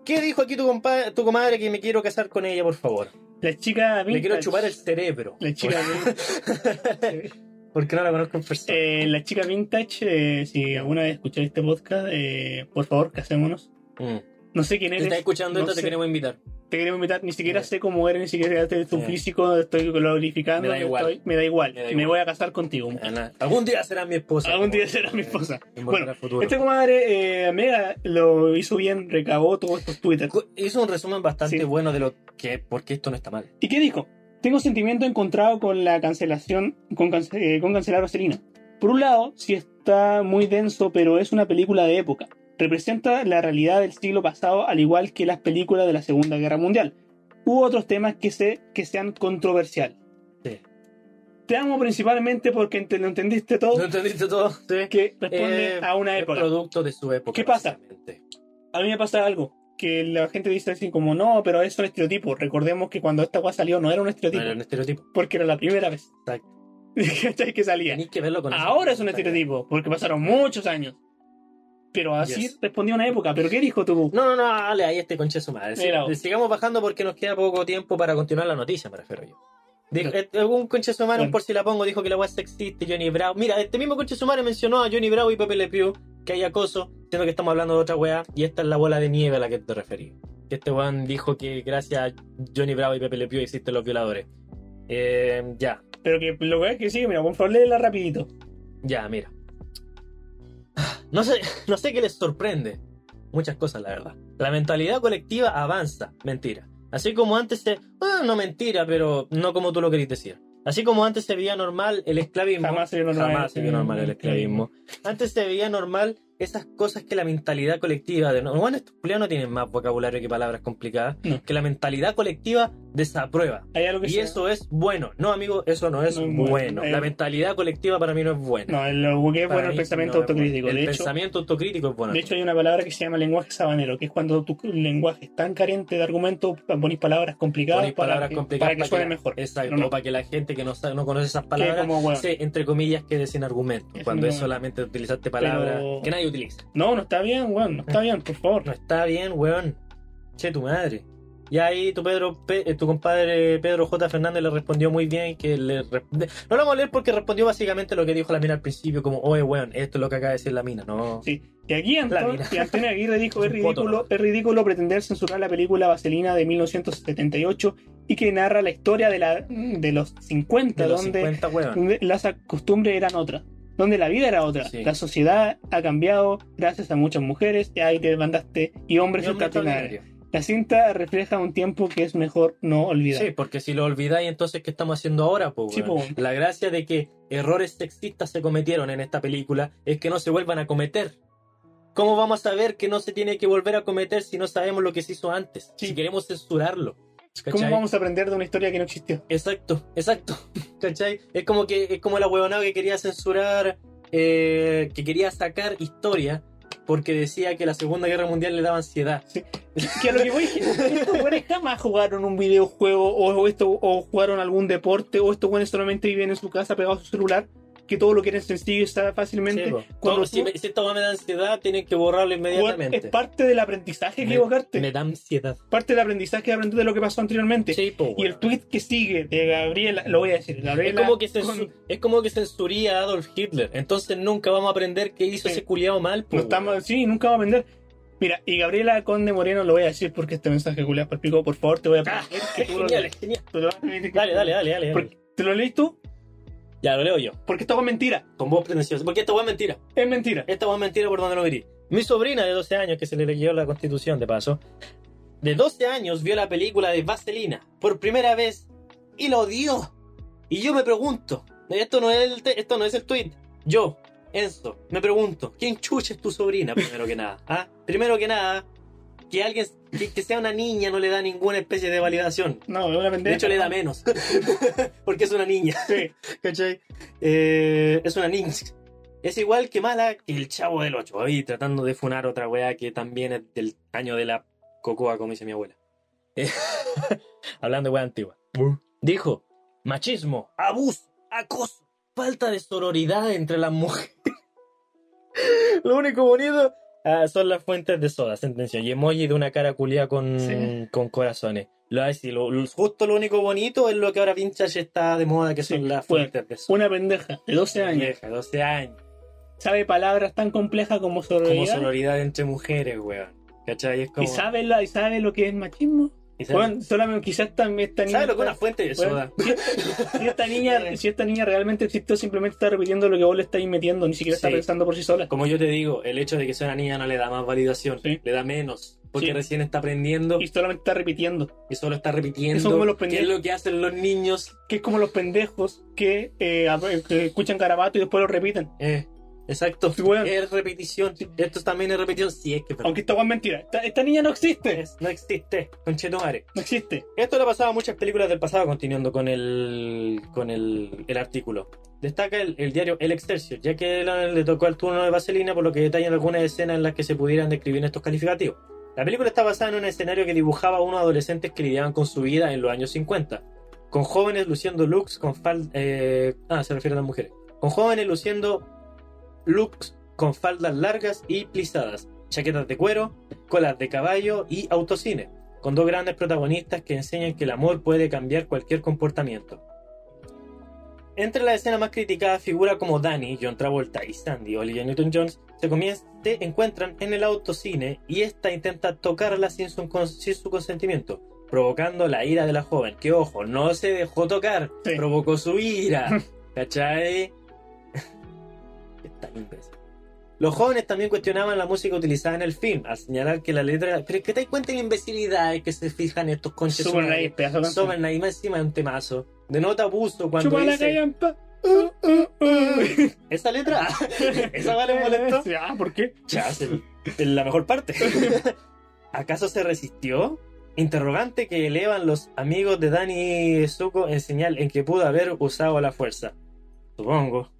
¿Qué dijo aquí tu, compa- tu comadre que me quiero casar con ella, por favor? La chica Le quiero vintage. chupar el cerebro. La chica, Porque no la conozco en persona. eh, la chica vintage, eh, si alguna vez escucháis este podcast, eh, por favor, casémonos. Mm. No sé quién Si eres. estás escuchando no esto, te sé. queremos invitar. te queremos invitar, ni siquiera Sí. sé cómo eres, ni siquiera sé tu Sí. físico, estoy glorificando. Me da igual. estoy- me da igual. Me da Me, igual. voy a casar contigo. Ana, Algún día será mi esposa. Algún día será mi esposa. Volver Bueno. Este comadre, eh, Mega, lo hizo bien, recabó todos estos Twitter. Hizo un resumen bastante Sí. bueno de lo que, por qué esto no está mal. ¿Y qué dijo? Tengo sentimiento encontrado con la cancelación, con, cance- eh, con cancelar Vaselina. Por un lado, sí está muy denso, pero es una película de época. Representa la realidad del siglo pasado, al igual que las películas de la Segunda Guerra Mundial. Hubo otros temas que, se, que sean controversiales. Sí. Te amo principalmente porque lo entendiste todo, ¿No entendiste todo? Sí. que responde Eh, a una época. producto de su época. ¿Qué pasa? A mí me pasa algo, que la gente dice así como, no, pero es un estereotipo. Recordemos que cuando esta weá salió no era un No estereotipo, era un estereotipo. porque era la primera vez. Exacto. Que salía. Tenéis que verlo con Ahora es un estereotipo, porque pasaron muchos años. Pero así Yes. respondía a una época. ¿Pero qué dijo tú? No, no, no, dale ahí este conche su madre. Sigamos bajando porque nos queda poco tiempo para continuar la noticia, me refiero yo. Dijo, eh, un conche su madre, un Bueno. por si la pongo, dijo que la web sexista y Johnny Bravo. Mira, este mismo conche su madre mencionó a Johnny Bravo y Pepe Le Pew que hay acoso, siendo que estamos hablando de otra weá, y esta es la bola de nieve a la que te referí. Que este weón dijo que gracias a Johnny Bravo y Pepe Le Pew existen los violadores. Eh, ya, Pero que lo que es que sí, mira, por favor, léela rapidito. ya, mira. No sé, no sé qué les sorprende. Muchas cosas, la verdad. La mentalidad colectiva avanza. Mentira. Así como antes se... ah, no mentira, pero no como tú lo querís decir. Así como antes se veía normal el esclavismo. Jamás se vio normal. Jamás se vio normal el esclavismo. Antes se veía normal esas cosas que la mentalidad colectiva... De... Bueno, estos no tienen más vocabulario que palabras complicadas. No. Que la mentalidad colectiva desaprueba. Y sea- eso es bueno. No, amigo, eso no es No es bueno. bueno. Eh, La mentalidad colectiva para mí no es buena. No, lo que es Para bueno el mí pensamiento no es autocrítico. El de, hecho, pensamiento autocrítico es bueno. de hecho, hay una palabra que se llama lenguaje sabanero, que es cuando tu lenguaje es tan carente de argumentos, ponís palabras complicadas para, palabras que, complicadas para que suene mejor. Exacto, no. para que la gente que no, sabe, no conoce esas palabras, como, bueno, se, entre comillas, quede sin argumento. Cuando es solamente utilizaste palabras Pero- que nadie utiliza. No, no está bien, weón, no está bien, por favor. No está bien, weón. Che, tu madre. Y ahí tu Pedro, Pe- eh, tu compadre Pedro J. Fernández le respondió muy bien que le No lo vamos a leer porque respondió básicamente lo que dijo la mina al princiio, como, oye, weón, esto es lo que acaba de decir la mina, no. Sí. Y aquí Anton- y Antonio Aguirre dijo, es ridículo, es ridículo pretender censurar la película Vaselina de 1978 y que narra la historia de, la, de los 50, De los donde 50, weón. donde las costumbres eran otras, donde la vida era otra. Sí. La sociedad ha cambiado gracias a muchas mujeres, y ahí te mandaste, y hombres extraordinarios. extraordinario. La cinta refleja un tiempo que es mejor no olvidar. Sí, porque si lo olvidáis, entonces, ¿qué estamos haciendo ahora? po, Sí, weón? po. La gracia de que errores sexistas se cometieron en esta película es que no se vuelvan a cometer. ¿Cómo vamos a saber que no se tiene que volver a cometer si no sabemos lo que se hizo antes? Sí. Si queremos censurarlo. ¿Cómo ¿cachai? vamos a aprender de una historia que no existió? Exacto, exacto. ¿Cachai? Es como que es como la huevonada que quería censurar, eh, que quería sacar historia porque decía que la Segunda Guerra Mundial le daba ansiedad. Que a lo que voy, es que estos güeyes jamás jugaron un videojuego o, o esto, o jugaron algún deporte o estos güeyes solamente viven en su casa pegados a su celular, que todo lo quieren sencillo y está fácilmente. Sí, cuando Todo- si, tú- me- si esta me da ansiedad, tienen que borrarlo inmediatamente. es parte del aprendizaje Me- equivocarte. Me da ansiedad. Parte del aprendizaje de aprender de lo que pasó anteriormente. Sí, po, Y el tweet que sigue de Gabriela, lo voy a decir, Es Gabriela. como, que con- es como que censuría a Adolf Hitler. Entonces nunca vamos a aprender qué hizo Sí. ese culiado mal. po, no estamos, sí, nunca va a aprender. Mira, y Gabriela Conde Moreno lo voy a decir porque este mensaje culiado por pico, por favor, te voy a Ah, pedir que tú genial, lo que- Dale, dale, dale, dale. dale. ¿Te lo lees tú? Ya, lo leo yo. Porque esto es mentira. Con voz pretenciosa. Porque esta es mentira. Es mentira. Esta es mentira por donde lo mirí. Mi sobrina de 12 años, que se le leyó la constitución de paso, de 12 años vio la película de Vaselina por primera vez y lo odió. Y yo me pregunto, esto no es el, esto no es el tweet. Yo, Enzo, me pregunto, ¿quién chucha es tu sobrina primero que nada? ¿Ah? Primero que nada, que alguien, que, que sea una niña no le da ninguna especie de validación. No, una pendeja. De hecho, le da menos. Porque es una niña. Sí. ¿Cachai? Eh, es una ninja. Es igual que mala que el chavo del 8. Ahí tratando de funar otra weá que también es del año de la cocoa, como dice mi abuela. Eh, Hablando de weá antigua. Dijo: machismo, abuso, acoso, falta de sororidad entre las mujeres. Lo único bonito ah, son las fuentes de soda, sentencia. Y emoji de una cara culia con, Sí. con corazones. Lo, lo- lo- justo lo único bonito es lo que ahora Vintage está de moda, que son las fue fuentes de soda. Una pendeja de 12 años. Vieja, 12 años. Sabe palabras tan complejas como Como sororidad. sororidad entre mujeres, weón. ¿Cachai? Es como... y, sabe la, y sabe lo que es machismo. Bueno, solamente quizás esta, esta niña. ¿Sabe lo que es una fuente de Bueno, soda? si, si esta niña, si esta niña realmente existió, simplemente está repitiendo lo que vos le estáis metiendo, ni siquiera está Sí. pensando por sí sola. Como yo te digo, el hecho de que sea una niña no le da más validación, Sí. le da menos. Porque Sí. recién está aprendiendo Y solamente está repitiendo. y solo está repitiendo. Eso como los ¿Qué es pendejos. lo que hacen los niños? Que es como los pendejos que, eh, que escuchan garabato y después lo repiten. Eh, Exacto. Es repetición. Esto también es repetición. Sí, es que. Aunque esta es mentira. Esta, esta niña no existe. Es- no existe. Conchetumare. No existe. Esto le ha pasado a muchas películas del pasado, continuando con el, con el, el artículo. Destaca el, el diario El Excelsior, ya que le, le tocó el turno de Vaselina, por lo que detallan algunas escenas en las que se pudieran describir estos calificativos. La película está basada en un escenario que dibujaba a unos adolescentes que lidiaban con su vida en los años 50, con jóvenes luciendo looks con falda... ah, se refiere a las mujeres. Con jóvenes luciendo looks con faldas largas y plisadas, chaquetas de cuero, colas de caballo y autocine con dos grandes protagonistas que enseñan que el amor puede cambiar cualquier comportamiento. Entre las escenas más criticadas figura como Danny, John Travolta y Sandy, Olivia Newton-Jones, se, encuentran en el autocine y esta intenta tocarla sin su, con- sin su consentimiento, provocando la ira de la joven, que ojo, no se dejó tocar, Sí. provocó su ira. ¿Cachai? Está imbécil. Los jóvenes también cuestionaban la música utilizada en el film, al señalar que la letra. Pero es que te das cuenta de la imbecilidad que se fijan estos conches. Canción. Super Nice, más encima de un temazo. Denota abuso cuando Chupa la dice. callampa. Uh, uh, uh. Esa letra, esa vale molestó. Ah, ¿por qué? Ya, es la mejor parte. ¿Acaso se resistió? Interrogante que elevan los amigos de Danny Zuko en señal en que pudo haber usado la fuerza. Supongo.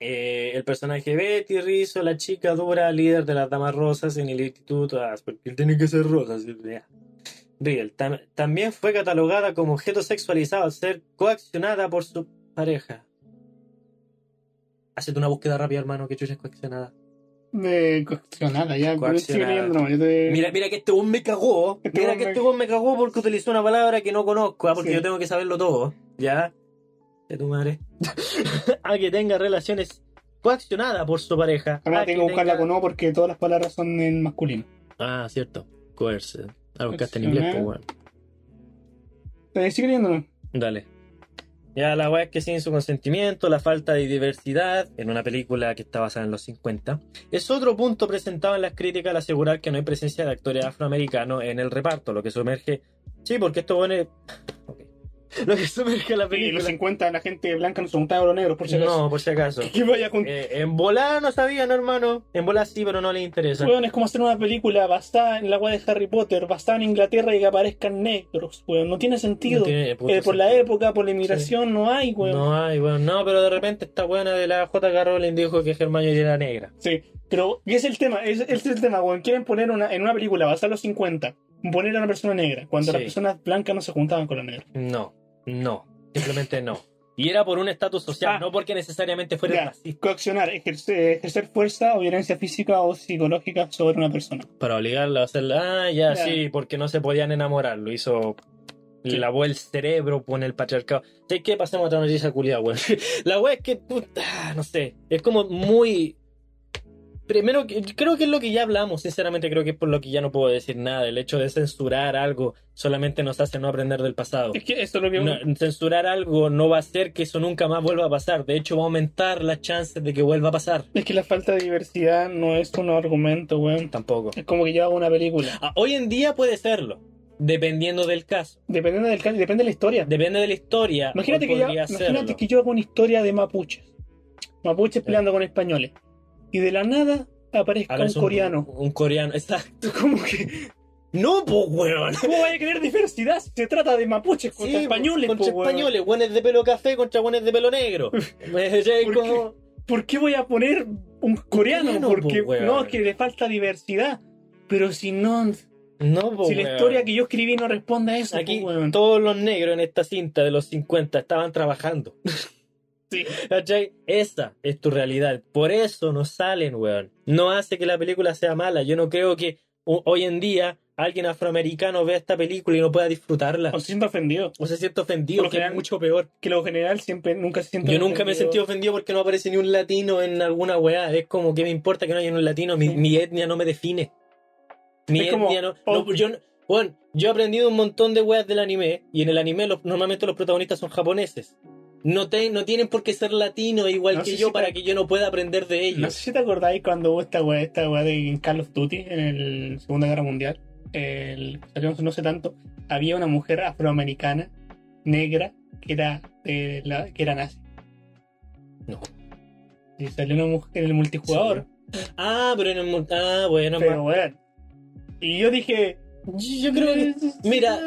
Eh, el personaje Betty Rizzo, la chica dura, líder de las damas rosas en el instituto. Ah, porque él tiene que ser rosa. ¿sí? Ya. Riel tam- también fue catalogada como objeto sexualizado al ser coaccionada por su pareja. Hacete una búsqueda rápida, hermano, que chucha es coaccionada. De coaccionada, ya. Coaccionada. yo te- Mira, mira que este weón me cagó. Este mira que me- este weón me cagó porque utilizó una palabra que no conozco, ah, porque Sí. yo tengo que saberlo todo. ¿Ya? De tu madre. a que tenga relaciones coaccionada por su pareja. Ahora tengo que buscarla tenga- con O porque todas las palabras son en masculino. Ah, cierto. Coerce. Ah, buscaste en inglés, pues, weón. Eh, sigue leyendo nomás. Dale. Ya la weá es que sin su consentimiento, la falta de diversidad en una película que está basada en los 50, es otro punto presentado en las críticas al asegurar que no hay presencia de actores afroamericanos en el reparto, lo que sumerge. Sí, porque esto pone. Lo que sumerge a la Y película. los 50 la gente blanca no se juntaba con los negros, por si acaso. No, por si acaso. Que vaya con... Eh, en volar no sabían, hermano. En volar sí, pero no les interesa. Weón, es como hacer una película basada en la weá de Harry Potter, basada en Inglaterra y que aparezcan negros, weón. No tiene sentido. No tiene puto Eh, por la época, por la inmigración, no hay, weón. No hay, bueno, no, pero de repente esta buena de la J.K. Rowling dijo que Hermione era negra. Sí, pero y es el tema, es, es el tema, weón. Quieren poner una, en una película basada en los 50, poner a una persona negra, cuando Sí. las personas blancas no se juntaban con los negros. No, no, simplemente no. Y era por un estatus social, Ah. no porque necesariamente fuera Ya, racista. coaccionar, ejercer, ejercer fuerza o violencia física o psicológica sobre una persona. Para obligarla a hacerla. Ah, ya, Ya. sí, porque no se podían enamorar. Lo hizo. Sí. Le lavó el cerebro con el patriarcado. ¿Sabes qué? Pasemos a otra noticia culiada, weón. La weá es que ah, no sé. Es como muy. Primero, que- creo que es lo que ya hablamos. Sinceramente, creo que es por lo que ya no puedo decir nada. El hecho de censurar algo solamente nos hace no aprender del pasado. Es que esto es lo que... No, censurar algo no va a hacer que eso nunca más vuelva a pasar. De hecho, va a aumentar las chances de que vuelva a pasar. Es que la falta de diversidad no es un argumento, weón. Tampoco. Es como que yo hago una película. Ah, hoy en día puede serlo, dependiendo del caso. Dependiendo del caso, depende de la historia. Depende de la historia. Imagínate, que yo, imagínate que yo hago una historia de mapuches. Mapuches Sí. peleando con españoles. Y de la nada aparezca un coreano. Un coreano, exacto. Como que. No, pues, weón. ¿Cómo vaya a querer diversidad si se trata de mapuches contra Sí, españoles? Contra po, españoles, buenos de pelo café contra buenos de pelo negro. ¿Por como- ¿Por qué voy a poner un coreano? coreano, Porque po, no, es que le falta diversidad. Pero si no, No, pues, si la weón. historia que yo escribí no responde a eso, Aquí po, weón. todos los negros en esta cinta de los 50 estaban trabajando. Sí. ¿Cachai? Esa es tu realidad. Por eso no salen, weón. No hace que la película sea mala. Yo no creo que ho- hoy en día alguien afroamericano vea esta película y no pueda disfrutarla. O se siente ofendido. O se siente ofendido, lo que es general- mucho peor. Que lo general siempre, nunca se siente Yo nunca me he sentido ofendido porque no aparece ni un latino en alguna weá. Es como que me importa que no haya un latino. Mi, Sí. mi etnia no me define. Mi Es como- etnia no. no, yo, no- weón, yo he aprendido un montón de weas del anime. Y en el anime los- normalmente los protagonistas son japoneses. No, te- no tienen por qué ser latinos igual No que yo si te- para que yo no pueda aprender de ellos. No sé si te acordáis cuando hubo esta weá, esta weá de Call of Duty en el Segunda Guerra Mundial. El, no sé tanto. Había una mujer afroamericana, negra, que era, la, que era nazi. No. Y salió una mujer en el multijugador. Ah, pero en el. Ah, bueno, Pero weón. Y yo dije. Yo creo que. Mira,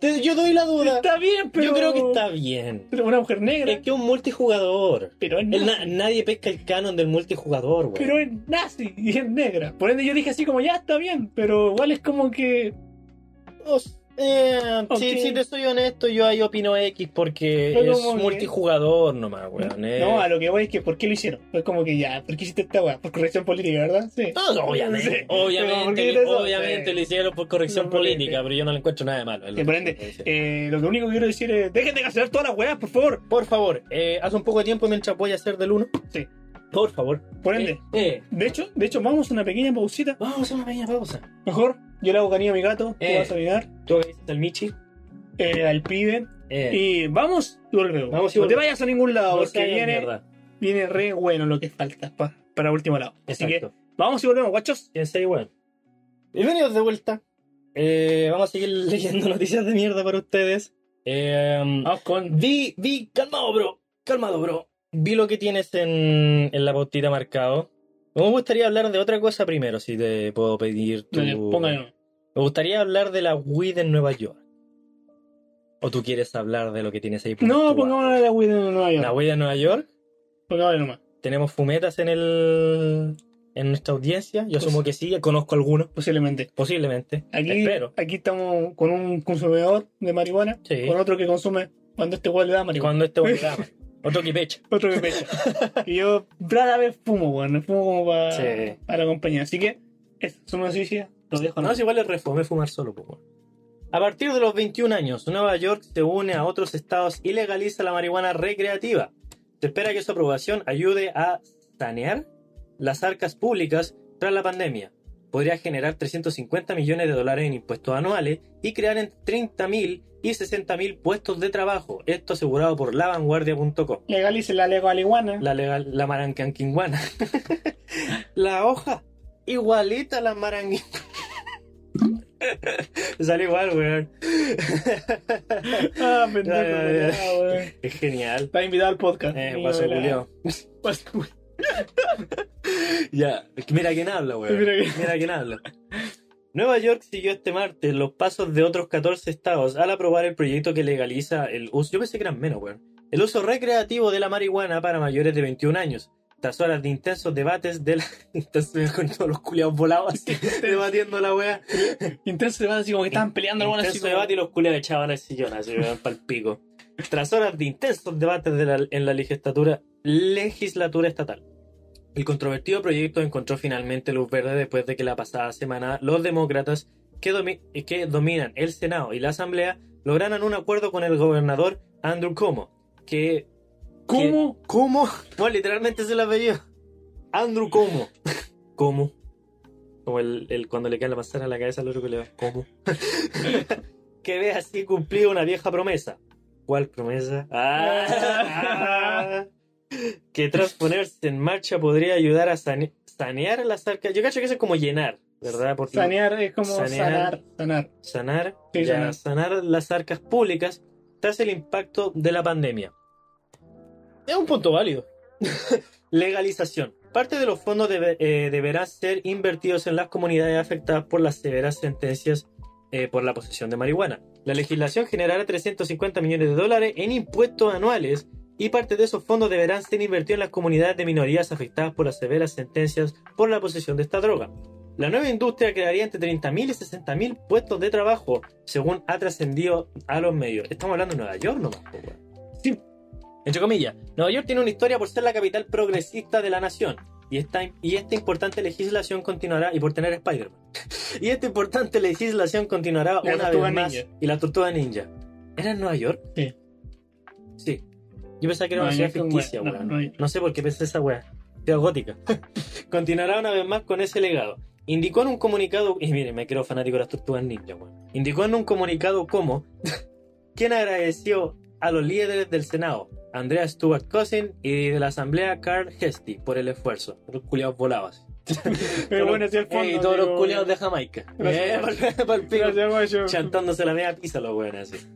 te- yo doy la duda. Está bien, pero. Yo creo que está bien. Pero una mujer negra. Es que es un multijugador. Pero es nazi. na- nadie pesca el canon del multijugador, güey. Pero es nazi y es negra. Por ende yo dije así como ya está bien. Pero igual es como que. Os- eh, Ok. si, si te soy honesto, yo ahí opino X porque Fue es como que- multijugador nomás, weón. eh. No, a lo que voy es que ¿por qué lo hicieron? Fue como que ya, ¿por qué hiciste esta weá? Por corrección política, ¿verdad? Sí. No, obviamente, Sí. Pero, ¿por obviamente, obviamente Sí. lo hicieron por corrección No, política, pero yo no le encuentro nada de malo. es lo Que eh, lo que único que quiero decir es, dejen de cancelar todas las weas, por favor. Por favor, eh, haz un poco de tiempo mientras voy a hacer del 1. Sí. Por favor. Por ende, Eh, eh, de hecho, de hecho, vamos a una pequeña pausita. vamos a hacer una pequeña pausa. Mejor, yo le hago cariño a mi gato, tú Eh. vas a mirar, Tú que dices al Michi. eh, al pibe, Eh, y vamos y volvemos. Vamos y no te volvemos. vayas a ningún lado, no porque viene, mierda. viene re bueno lo que falta pa- para último lado. Así que, Exacto. vamos y volvemos, guachos. Bienvenidos de vuelta. Eh, vamos a seguir leyendo noticias de mierda para ustedes. Eh, Vamos con... vi, vi, calmado, bro. Calmado, bro. Vi lo que tienes en, en la pautita marcado. Me gustaría hablar de otra cosa primero, si te puedo pedir tu... Dale, póngalo. Me gustaría hablar de la Wii de Nueva York. ¿O tú quieres hablar de lo que tienes ahí? No, pongámosle la Wii de Nueva York. La Wii de Nueva York. Pongámosle nomás. Tenemos fumetas en el en nuestra audiencia. Yo Pues- asumo que sí, conozco algunos, Posiblemente. posiblemente. Aquí, Espero. aquí estamos con un consumidor de marihuana, Sí. con otro que consume cuando este weón le da Y marihuana. cuando este programa. Otro que pecha. Otro que pecha. y yo rara vez fumo, weón. Fumo como para, Sí. para la compañía. Así que, es una noticia. Lo dejo No, no, es igual es refome fumar solo, pues, weón. A partir de los 21 años, Nueva York se une a otros estados y legaliza la marihuana recreativa. Se espera que su aprobación ayude a sanear las arcas públicas tras la pandemia. Podría generar 350 millones de dólares en impuestos anuales y crear entre 30.000 y 60.000 puestos de trabajo. Esto asegurado por lavanguardia.com. Legalice la legaliguana. La legal, la marancanquinguana. la hoja, igualita la maranguin. Sale igual, weón. Ah, pendejo, weón. Es genial. Está invitado al podcast. Eh. Guaso culiao. Ya, mira quién habla, weón. Mira Mira, quién- quién habla. Nueva York siguió este martes los pasos de otros 14 estados al aprobar el proyecto que legaliza el uso. Yo pensé que eran menos, weón. El uso recreativo de la marihuana para mayores de 21 años. Tras horas de intensos debates de la. Intensos con todos los culiados volados así, debatiendo la weá. Intenso debate así como que estaban peleando algunas así. Intenso como- debate y los culiados echaban al sillón así, weón, pa'l pico. Tras horas de intensos debates de la- en la legislatura, legislatura estatal. El controvertido proyecto encontró finalmente luz verde después de que la pasada semana los demócratas que, domi- que dominan el Senado y la Asamblea lograran un acuerdo con el gobernador Andrew Cuomo, que... ¿Cómo? ¿Cómo? Bueno, literalmente es el apellido. Andrew Cuomo. ¿Cómo? Como el, el- cuando le cae la manzana a la cabeza al otro que le va. ¿Cómo? que ve así cumplido una vieja promesa. ¿Cuál promesa? Ah, que tras ponerse en marcha podría ayudar a sane- sanear las arcas. Yo cacho que eso es como llenar, ¿verdad? Porque Sanear es como Sanear. sanar. Sanar. sanar, Sí, ya, sanar. sanar las arcas públicas tras el impacto de la pandemia. Es un punto válido. Legalización. Parte de los fondos debe- eh, deberán ser invertidos en las comunidades afectadas por las severas sentencias eh, por la posesión de marihuana. La legislación generará 350 millones de dólares en impuestos anuales y parte de esos fondos deberán ser invertidos en las comunidades de minorías afectadas por las severas sentencias por la posesión de esta droga. La nueva industria crearía entre 30.000 y 60.000 puestos de trabajo, según ha trascendido a los medios. Estamos hablando de Nueva York nomás. Entre comillas, Nueva York tiene una historia por ser la capital progresista de la nación. Y esta, y esta importante legislación continuará, y por tener Spider-Man. y esta importante legislación continuará La una vez más. Y la tortuga ninja. ¿Era en Nueva York? Sí. Sí. Yo pensaba que era una ciudad ficticia, weón. weón. No, No, no, sé por qué pensé esa weá. Ciudad gótica. Continuará una vez más con ese legado. Indicó en un comunicado, y miren, me creo fanático de las tortugas ninja, weón. Indicó en un comunicado como quien agradeció a los líderes del Senado, Andrea Stewart Cousin, y de la Asamblea Carl Hesty, por el esfuerzo. Los culiados volados. Pero bueno, hacia el fondo. y todos digo, los culiados de Jamaica. Gracias. Eh, pico Gracias, chantándose la media pizza los weones así.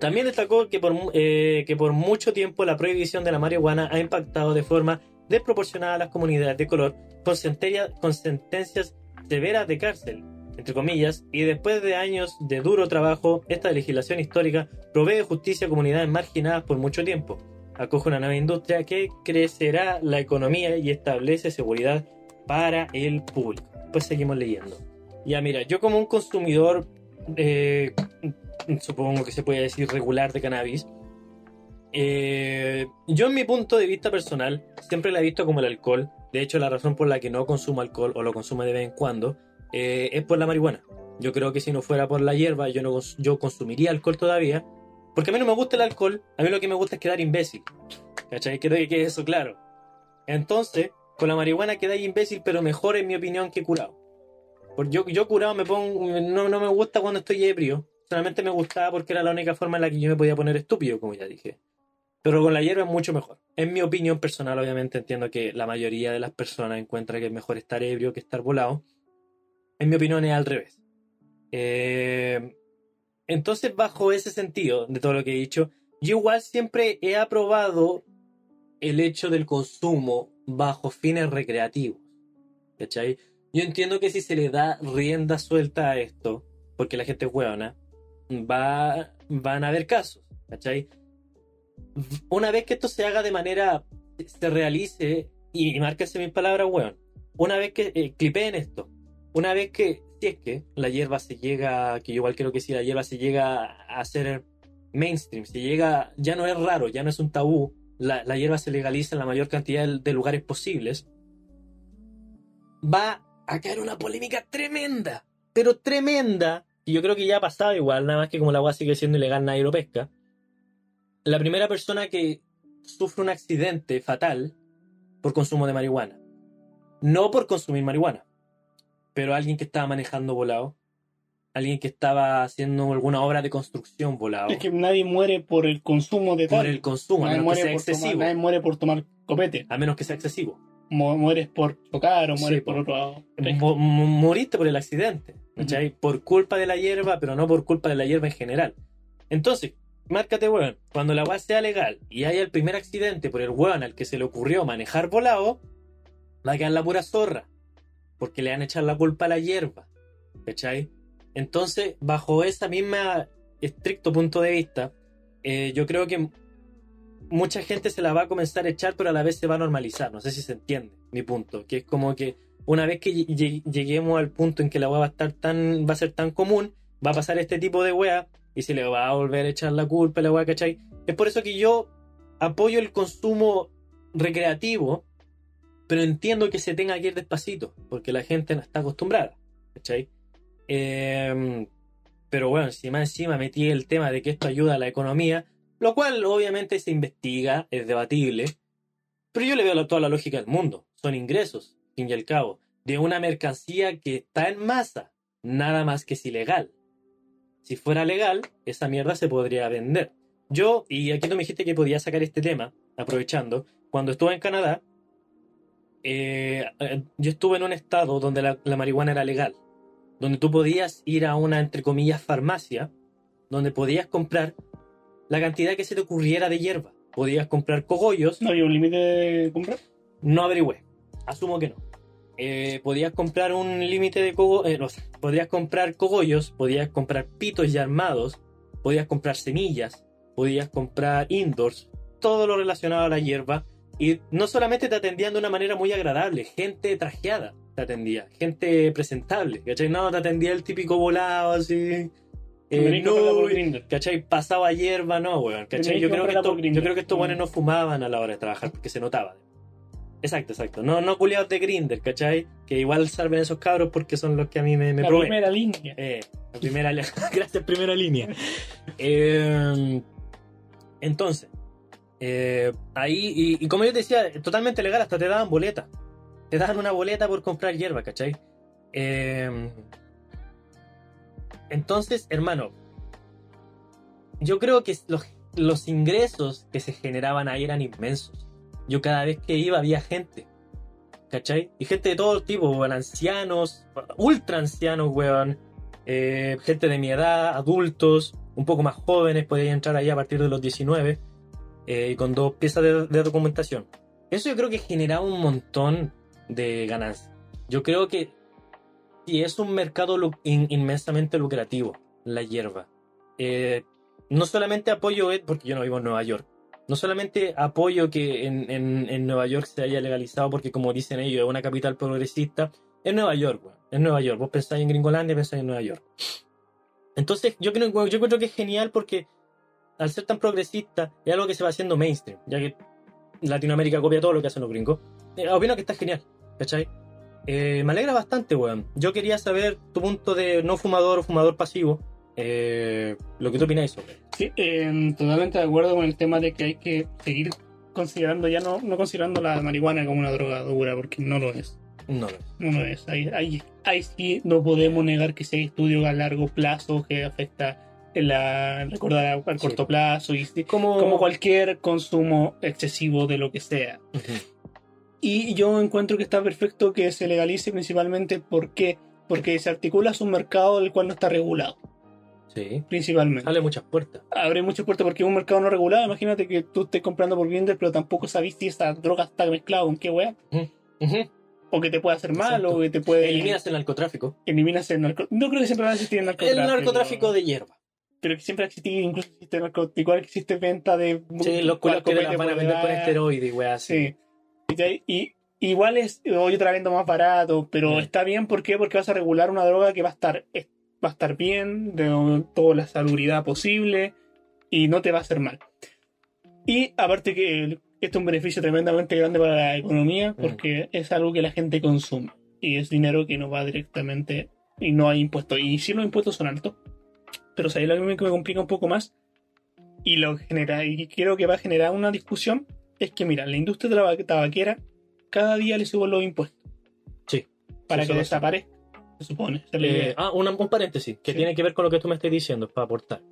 También destacó que por, eh, que por mucho tiempo la prohibición de la marihuana ha impactado de forma desproporcionada a las comunidades de color con sentencias severas de cárcel, entre comillas, y después de años de duro trabajo, esta legislación histórica provee justicia a comunidades marginadas por mucho tiempo. Acoge una nueva industria que crecerá la economía y establece seguridad para el público. Pues seguimos leyendo. Ya mira, yo como un consumidor, eh, supongo que se puede decir regular de cannabis, eh, yo en mi punto de vista personal siempre la he visto como el alcohol. De hecho, la razón por la que no consumo alcohol o lo consumo de vez en cuando eh, es por la marihuana. Yo creo que si no fuera por la hierba, yo, no, yo consumiría alcohol todavía. Porque a mí no me gusta el alcohol, a mí lo que me gusta es quedar imbécil. ¿Cachai? Quiero que quede eso claro. Entonces, con la marihuana quedáis imbécil, pero mejor en mi opinión que curado. Porque yo, yo curado me pongo, no, no me gusta cuando estoy ebrio. Solamente me gustaba porque era la única forma en la que yo me podía poner estúpido, como ya dije. Pero con la hierba es mucho mejor. En mi opinión personal, obviamente entiendo que la mayoría de las personas encuentra que es mejor estar ebrio que estar volado. En mi opinión es al revés. Eh, entonces, bajo ese sentido de todo lo que he dicho, yo igual siempre he aprobado el hecho del consumo bajo fines recreativos. ¿Cachai? Yo entiendo que si se le da rienda suelta a esto, porque la gente es hueona, va, van a haber casos. ¿Cachai? Una vez que esto se haga de manera, se realice, y, y mis palabras, weón, una vez que eh, clipeen esto, una vez que, si es que la hierba se llega, que yo igual creo que si la hierba se llega a ser mainstream, si llega, ya no es raro, ya no es un tabú, la, la hierba se legaliza en la mayor cantidad de, de lugares posibles, va a caer una polémica tremenda, pero tremenda, y yo creo que ya ha pasado igual, nada más que como la agua sigue siendo ilegal, nadie lo pesca. La primera persona que sufre un accidente fatal por consumo de marihuana. No por consumir marihuana, pero alguien que estaba manejando volado, alguien que estaba haciendo alguna obra de construcción volado, Es que nadie muere por el consumo de por tal. el consumo, a nadie, menos que sea por tomar, excesivo. nadie muere por tomar copete. A menos que sea excesivo. Mu- mueres por chocar o mueres Sí, por po. otro. Mo- moriste por el accidente, ¿cachai? Por culpa de la hierba, pero no por culpa de la hierba en general. Entonces, márcate, weón, cuando la weá sea legal y haya el primer accidente por el weón al que se le ocurrió manejar volado, va a quedar la pura zorra, porque le han echado la culpa a la hierba, ¿cachai? Entonces, bajo esa misma estricto punto de vista, eh, yo creo que mucha gente se la va a comenzar a echar, pero a la vez se va a normalizar. No sé si se entiende mi punto. Que es como que una vez que lle- lle- lleguemos al punto en que la weá va a estar tan, va a ser tan común, va a pasar este tipo de weá y se le va a volver a echar la culpa a la weá, ¿cachai? Es por eso que yo apoyo el consumo recreativo, pero entiendo que se tenga que ir despacito, porque la gente no está acostumbrada, ¿cachai? Eh, pero bueno, más encima metí el tema de que esto ayuda a la economía, lo cual obviamente se investiga, es debatible, pero yo le veo toda la lógica del mundo. Son ingresos, fin y al cabo, de una mercancía que está en masa, nada más que es ilegal. Si fuera legal, esa mierda se podría vender. Yo, y aquí tú me dijiste que podía sacar este tema, aprovechando, cuando estuve en Canadá, eh, eh, yo estuve en un estado donde la, la marihuana era legal, donde tú podías ir a una, entre comillas, farmacia, donde podías comprar la cantidad que se te ocurriera de hierba. Podías comprar cogollos, No había un límite de comprar. no averigüé, asumo que no. Eh, podías comprar un límite de cogollos, podías comprar cogollos, podías comprar pitos ya armados, podías comprar semillas, podías comprar indoors, todo lo relacionado a la hierba. Y no solamente te atendían de una manera muy agradable, gente trajeada te atendía, gente presentable, ¿cachai? No, te atendía el típico volado así. eh, no. ¿Cachai? Pasaba hierba, no, weón. ¿Cachai? Yo creo, que esto- yo creo que estos Mm. buenos no fumaban a la hora de trabajar porque se notaba. Exacto, exacto. No, no culiados de Grinder, ¿cachai? Que igual salven esos cabros porque son los que a mí me, me la proveen. primera línea. Eh, la primera Gracias, primera línea. Eh, entonces, eh, ahí, y, como yo decía, totalmente legal, hasta te daban boleta. Te daban una boleta por comprar hierba, ¿cachai? Eh, entonces, hermano, yo creo que los, ingresos que se generaban ahí eran inmensos. Yo cada vez que iba había gente. ¿Cachai? Y gente de todo tipo, ancianos, ultra ancianos, weón, eh, gente de mi edad, adultos, un poco más jóvenes, podían entrar ahí a partir de los 19, eh, con dos piezas de, de documentación. Eso yo creo que genera un montón de ganancias. Yo creo que si es un mercado lu- in- inmensamente lucrativo, la hierba. Eh, no solamente apoyo, eh, porque yo no vivo en Nueva York, no solamente apoyo que en, en- en Nueva York se haya legalizado, porque como dicen ellos, es una capital progresista, es Nueva York, weón, es Nueva York. Vos pensáis en Gringolandia, pensáis en Nueva York. Entonces, yo creo, yo encuentro que es genial porque al ser tan progresista, es algo que se va haciendo mainstream, ya que Latinoamérica copia todo lo que hacen los gringos. Eh, opino que está genial, ¿cachai? Eh, me alegra bastante, weón. Yo quería saber tu punto de no fumador o fumador pasivo. eh, lo que tú opináis sobre. Sí, eh, totalmente de acuerdo con el tema de que hay que seguir considerando, ya no, no considerando la marihuana como una droga dura, porque no lo es. No lo es. No lo es. Ahí, ahí, ahí sí no podemos negar que si hay estudios a largo plazo que afecta la recordar a, a Sí. corto plazo y Como, como cualquier consumo excesivo de lo que sea. Ujú. Y yo encuentro que está perfecto que se legalice principalmente ¿por qué? porque se articula un mercado del cual no está regulado, Sí. principalmente. Abre muchas puertas. Abre muchas puertas porque es un mercado no regulado. Imagínate que tú estés comprando por Grindr, pero tampoco sabes si esa droga está mezclada con qué wea. Ujú. O que te puede hacer mal, Exacto. o que te puede. Eliminas el narcotráfico. eliminas el narco. No creo que siempre va a existir el El narcotráfico. narcotráfico de hierba. Pero que siempre ha existido, incluso existe que existe venta de. Sí, los culos que las van a vender con esteroides así. Sí. ¿Cachai? Y igual es, o yo te la vendo más barato, pero Mm. está bien, ¿por qué? Porque vas a regular una droga que va a estar, es- va a estar bien, de toda la salubridad posible, y no te va a hacer mal. Y aparte que esto es un beneficio tremendamente grande para la economía, porque es algo que la gente consume, y es dinero que no va directamente, y no hay impuestos. Y sí los impuestos son altos, pero ¿sabes lo que me, que me complica un poco más? Y lo genera, y creo que va a generar una discusión, es que mira, la industria de la taba- tabaquera cada día le suben los impuestos. Sí. Para Sí, que desaparezca, se supone. Eh, ah, una- un paréntesis que Sí. tiene que ver con lo que tú me estás diciendo, para aportar.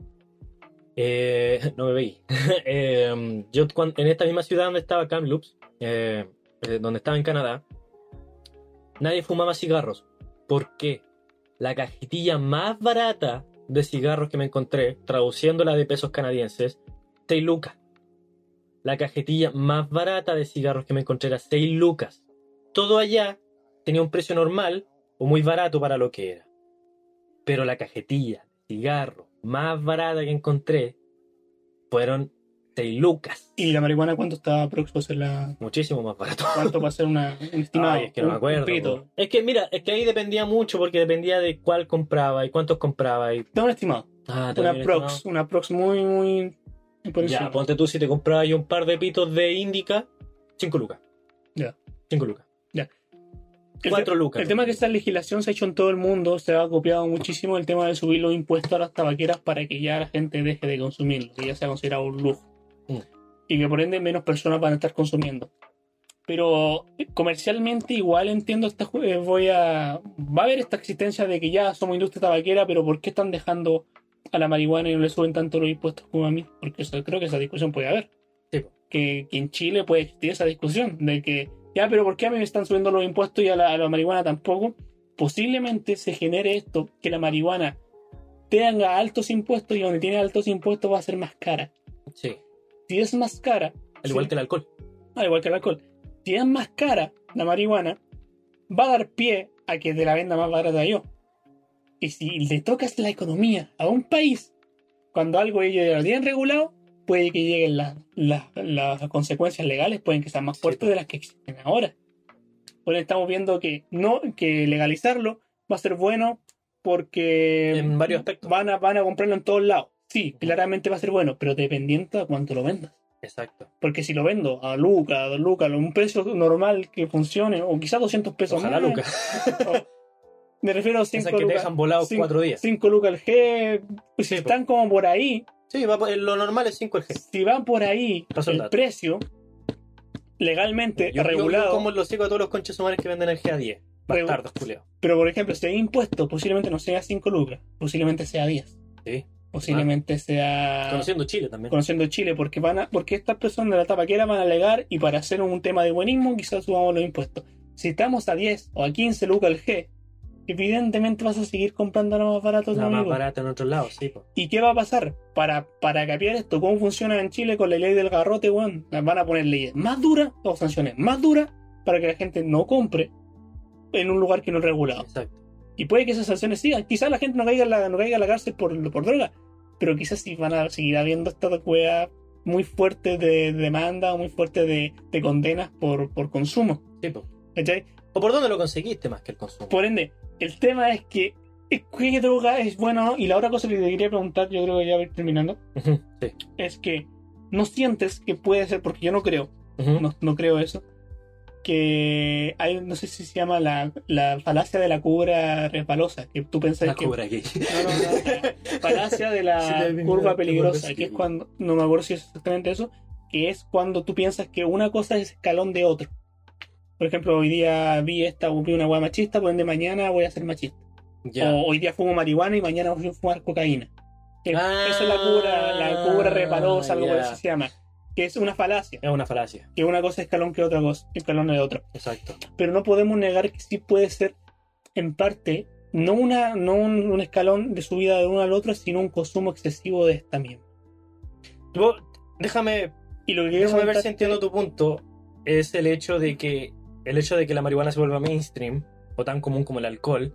Eh, no me veí. Eh, yo cuan- en esta misma ciudad donde estaba Kamloops, donde estaba en Canadá, nadie fumaba cigarros. ¿Por qué? La cajetilla más barata de cigarros que me encontré, traduciéndola de pesos canadienses, 6 lucas. La cajetilla más barata de cigarros que me encontré era 6 lucas. Todo allá tenía un precio normal o muy barato para lo que era. Pero la cajetilla cigarro más barata que encontré fueron 6 lucas. ¿Y la marihuana cuánto está próximo a ser la... Muchísimo más barato. ¿Cuánto va a ser una, un estimado? Ay, es que no me acuerdo. po. Es que mira, es que ahí dependía mucho porque dependía de cuál compraba y cuántos compraba. Y... Da un estimado. Ah, Una también prox. estimado. Una prox muy, muy... por Ya, encima. ponte tú si te comprabas un par de pitos de Indica, 5 lucas. Ya. 5 lucas. El 4 te- lucas. El tema es que esta legislación se ha hecho en todo el mundo, se ha copiado muchísimo el tema de subir los impuestos a las tabaqueras para que ya la gente deje de consumirlo, que ya sea considerado un lujo. Mm. Y que por ende menos personas van a estar consumiendo. Pero eh, comercialmente igual entiendo esta eh, voy a va a haber esta existencia de que ya somos industria tabaquera, pero ¿por qué están dejando a la marihuana y no le suben tanto los impuestos como a mí? Porque eso- creo que esa discusión puede haber. Sí, po. Que, que en Chile puede existir esa discusión de que ya, pero ¿por qué a mí me están subiendo los impuestos y a la, a la marihuana tampoco? Posiblemente se genere esto, que la marihuana tenga altos impuestos y donde tiene altos impuestos va a ser más cara. Sí. Si es más cara, Al igual sí, que el alcohol. al igual que el alcohol, si es más cara la marihuana, va a dar pie a que te la venda más barata yo. Y si le tocas la economía a un país, cuando algo ellos ya lo tienen regulado, puede que lleguen las, las- las consecuencias legales, pueden que sean más fuertes pues. de las que existen ahora. Eso estamos viendo que no, que legalizarlo va a ser bueno porque En varios aspectos. van a, van a comprarlo en todos lados. Sí, claramente va a ser bueno, pero dependiente a cuánto lo vendas. Exacto. Porque si lo vendo a Luca, a dos Lucas, a un precio normal que funcione, o quizás 200 pesos Ojalá más. lucas. o- me refiero a 5 Esas que te lucas. dejan volados cinco- 4 días. 5 lucas el G, pues si Sí, están como por ahí, Sí, va por- lo normal es 5 el G. si van por ahí el precio, legalmente Yo, regulado, yo como los sigo a todos los conches sumares que venden el G a 10. Regu- Bastardos, culiao. pero por ejemplo, si hay impuesto, posiblemente no sea 5 lucas, posiblemente sea 10, Sí. Posiblemente sea... Conociendo Chile también. conociendo Chile, porque van a, porque estas personas de la tabaquera van a alegar y para hacer un tema de buenismo quizás subamos los impuestos. Si estamos a 10 o a 15 lucas el G, evidentemente vas a seguir comprando lo más barato La más barata en otros lados, sí. po. ¿Y qué va a pasar? Para, para capear esto, ¿cómo funciona en Chile con la ley del garrote, weón? Las Van a poner leyes más duras o sanciones más duras para que la gente no compre en un lugar que no es regulado. Exacto. Y puede que esas sanciones sigan. Quizás la gente no caiga en la, no caiga en la cárcel por, por droga, pero quizás sí van a seguir habiendo esta weá muy fuerte de demanda o muy fuerte de, de condenas por, por consumo. Sí, po. ¿Cachai? ¿O por dónde lo conseguiste más que el consumo? Por ende, el tema es que es qué droga es buena o no. Y la otra cosa que te quería preguntar, yo creo que ya voy terminando, sí. es que no sientes que puede ser, porque yo no creo, Ujú. no, no creo eso, que hay, no sé si se llama la, la falacia de la cubra resbalosa, que tú pensás La que... cobra aquí. No, no, no, la falacia de la Sí, curva peligrosa, que es cuando, no me acuerdo si es exactamente eso, que es cuando tú piensas que una cosa es escalón de otro. Por ejemplo, hoy día vi esta, vi una hueá machista, por ende mañana voy a ser machista. Ya. O hoy día fumo marihuana y mañana voy a fumar cocaína. Eh, Ah, Esa es la cura, la cura repalosa, algo eso se llama. Que es una falacia. Es una falacia. Que una cosa es escalón que otra cosa, escalón de otro. Exacto. Pero no podemos negar que sí puede ser, en parte, no, una, no un, un escalón de subida de uno al otro, sino un consumo excesivo de esta misma. Tú- déjame, Y lo que déjame ver si entiendo tu punto. Es el hecho de que el hecho de que la marihuana se vuelva mainstream o tan común como el alcohol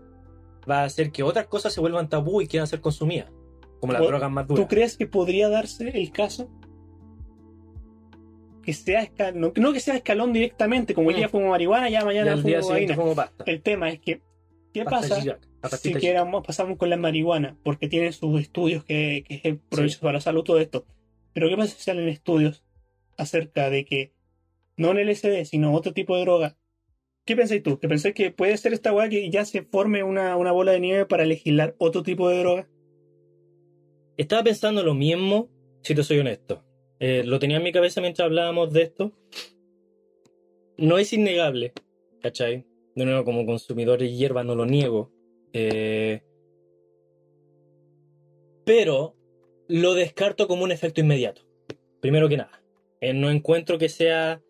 va a hacer que otras cosas se vuelvan tabú y quieran ser consumidas, como las ¿Tú- drogas más duras. ¿Tú crees que podría darse el caso? Que sea escalón, no, que sea escalón directamente, como hoy día Mm. fumo marihuana, ya mañana fumo día siguiente cocaína. como pasta. El tema es que, ¿qué Pasta pasa si queramos, pasamos con la marihuana? Porque tiene sus estudios que, que es provechoso para la salud, todo esto. Pero ¿qué pasa si salen estudios acerca de que no el LSD, sino otro tipo de droga? ¿Qué pensáis tú? ¿Que pensáis que puede ser esta weá que ya se forme una, una bola de nieve para legislar otro tipo de droga? Estaba pensando lo mismo, si te soy honesto. Eh, lo tenía en mi cabeza mientras hablábamos de esto. No es innegable, ¿cachai? De nuevo, como consumidor de hierba no lo niego. Eh, pero lo descarto como un efecto inmediato. Primero que nada. Eh, no encuentro que sea...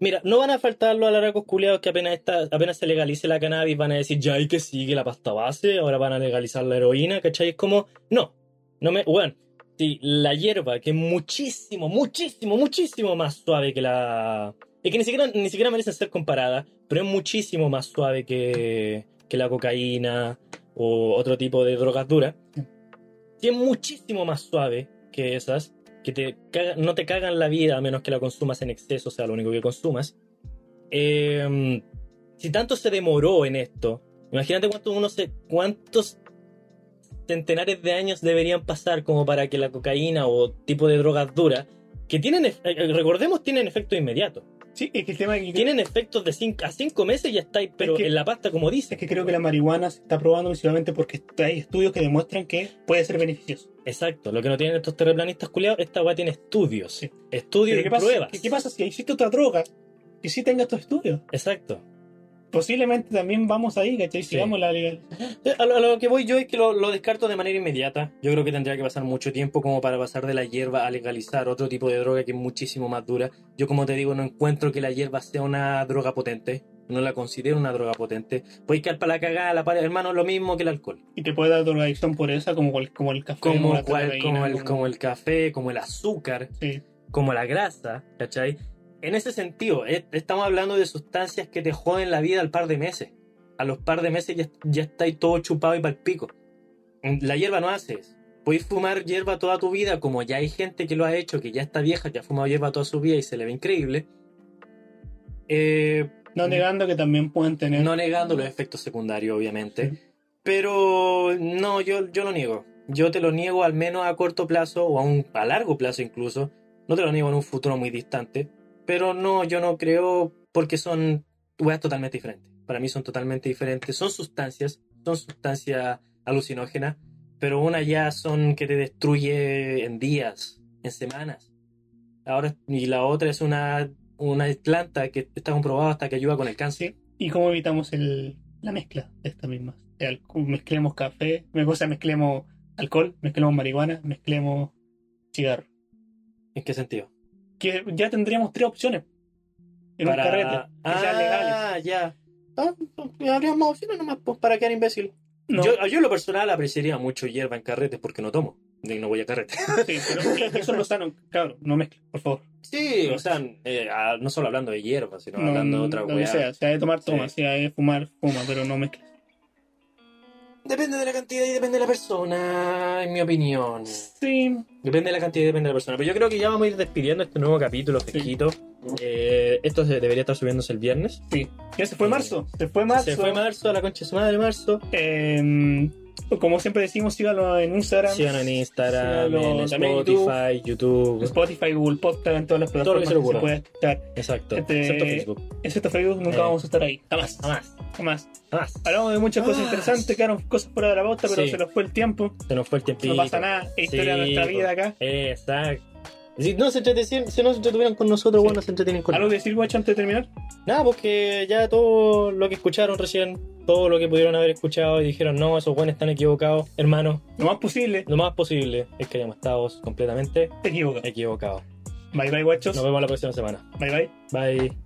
Mira, no van a faltar los alaracos culiados que apenas, está, apenas se legalice la cannabis van a decir, ya hay que sigue la pasta base, ahora van a legalizar la heroína, ¿cachai? Es como, no, no me. Bueno, si la hierba, que es muchísimo, muchísimo, muchísimo más suave que la. Es que ni siquiera, ni siquiera merece ser comparada, pero es muchísimo más suave que, que la cocaína o otro tipo de drogas duras. Sí, es muchísimo más suave que esas, que te caga- no te cagan la vida a menos que la consumas en exceso, sea lo único que consumas. Eh, si tanto se demoró en esto, imagínate cuánto uno se, cuántos centenares de años deberían pasar como para que la cocaína o tipo de drogas duras, que tienen, eh, recordemos, tienen efecto inmediato. Sí, es que el tema es que, Tienen efectos de cinco, a cinco meses y ya estáis, pero Es que- en la pasta, como es dice. que creo que la marihuana se está probando principalmente porque hay estudios que demuestran que puede ser beneficioso. Exacto, lo que no tienen estos terraplanistas culiados, esta weá tiene estudios. Sí. Estudios y ¿qué pasa, pruebas. ¿qué, qué pasa si existe otra droga que sí tenga estos estudios? Exacto. Posiblemente también vamos ahí, ¿cachai? Sí. Sigamos la legal. Eh, A lo, a lo que voy yo es que lo, lo descarto de manera inmediata. Yo creo que tendría que pasar mucho tiempo como para pasar de la hierba a legalizar otro tipo de droga que es muchísimo más dura. Yo, como te digo, no encuentro que la hierba sea una droga potente. No la considero una droga potente. Puedes quedar para la cagada, la pared, hermano, lo mismo que el alcohol. Y te puede dar drogadicción por esa, como, el- como el café. Como, cual- como, el, como el café, como el azúcar, Sí. como la grasa, ¿cachai? En ese sentido, es- estamos hablando de sustancias que te joden la vida al par de meses. A los par de meses ya, ya estáis todo chupado y pal pico. La hierba no hace eso. Puedes fumar hierba toda tu vida, como ya hay gente que lo ha hecho, que ya está vieja, que ha fumado hierba toda su vida y se le ve increíble. Eh, No negando que también pueden tener. no negando los efectos secundarios, obviamente. Sí. Pero no, yo, yo lo niego. Yo te lo niego al menos a corto plazo o a, un, a largo plazo incluso. No te lo niego en un futuro muy distante. Pero no, yo no creo porque son weas totalmente diferentes. Para mí son totalmente diferentes. Son sustancias, son sustancias alucinógenas. Pero una ya son que te destruye en días, en semanas. Ahora, y la otra es una, una planta que está comprobada hasta que ayuda con el cáncer. ¿Y cómo evitamos el, la mezcla de estas mismas? Mezclemos café, me- o sea, mezclemos alcohol, mezclemos marihuana, mezclemos cigarro. ¿En qué sentido? Que ya tendríamos tres opciones en un carrete que sean legales. Ah, ya. Ah, habría más opciones nomás, pues, para quedar imbécil. No, Yo, yo lo personal apreciaría mucho hierba en carretes porque no tomo. Y no voy a carrete. sí, pero eso no está, no, cabrón, no mezcla, por favor. Sí, o sea, eh, ah, no solo hablando de hierba, sino No, hablando de otra que weá. sea, si hay de tomar, toma, Sí. si hay de fumar, fuma, pero no mezcla. Depende de la cantidad y depende de la persona, en mi opinión. Sí, Depende de la cantidad y depende de la persona. Pero yo creo que ya vamos a ir despidiendo este nuevo capítulo fresquito. Eh, esto se debería estar subiéndose el viernes. sí. Ya se fue marzo, se fue marzo. Se fue marzo, a la concha de su madre, marzo. Eh, como siempre decimos, síganlo en Instagram, Síganos en Instagram, Síganos en Spotify, YouTube. Spotify, Google Podcast, en todas las Todo lo que plataformas se se puede estar. Exacto. Este- Excepto Facebook. Excepto Facebook, nunca Eh. vamos a estar ahí. Jamás, Jamás. jamás. Jamás. Hablamos de muchas cosas Ah. interesantes, quedaron cosas fuera de la bosta, pero Sí. se nos fue el tiempo. Se nos fue el tiempito. No pasa nada, es historia de nuestra vida acá. Exacto. Si no se, entretecien- si no se entretuvieran con nosotros, Sí. bueno, se entretienen con ¿Algo que decir, guacho, antes de terminar? Nada, porque ya todo lo que escucharon recién, todo lo que pudieron haber escuchado y dijeron, no, esos buenos están equivocados, hermano, Lo más posible, lo más posible es que hayamos estado completamente equivocados. Bye bye, guachos. Nos vemos la próxima semana. Bye bye. Bye.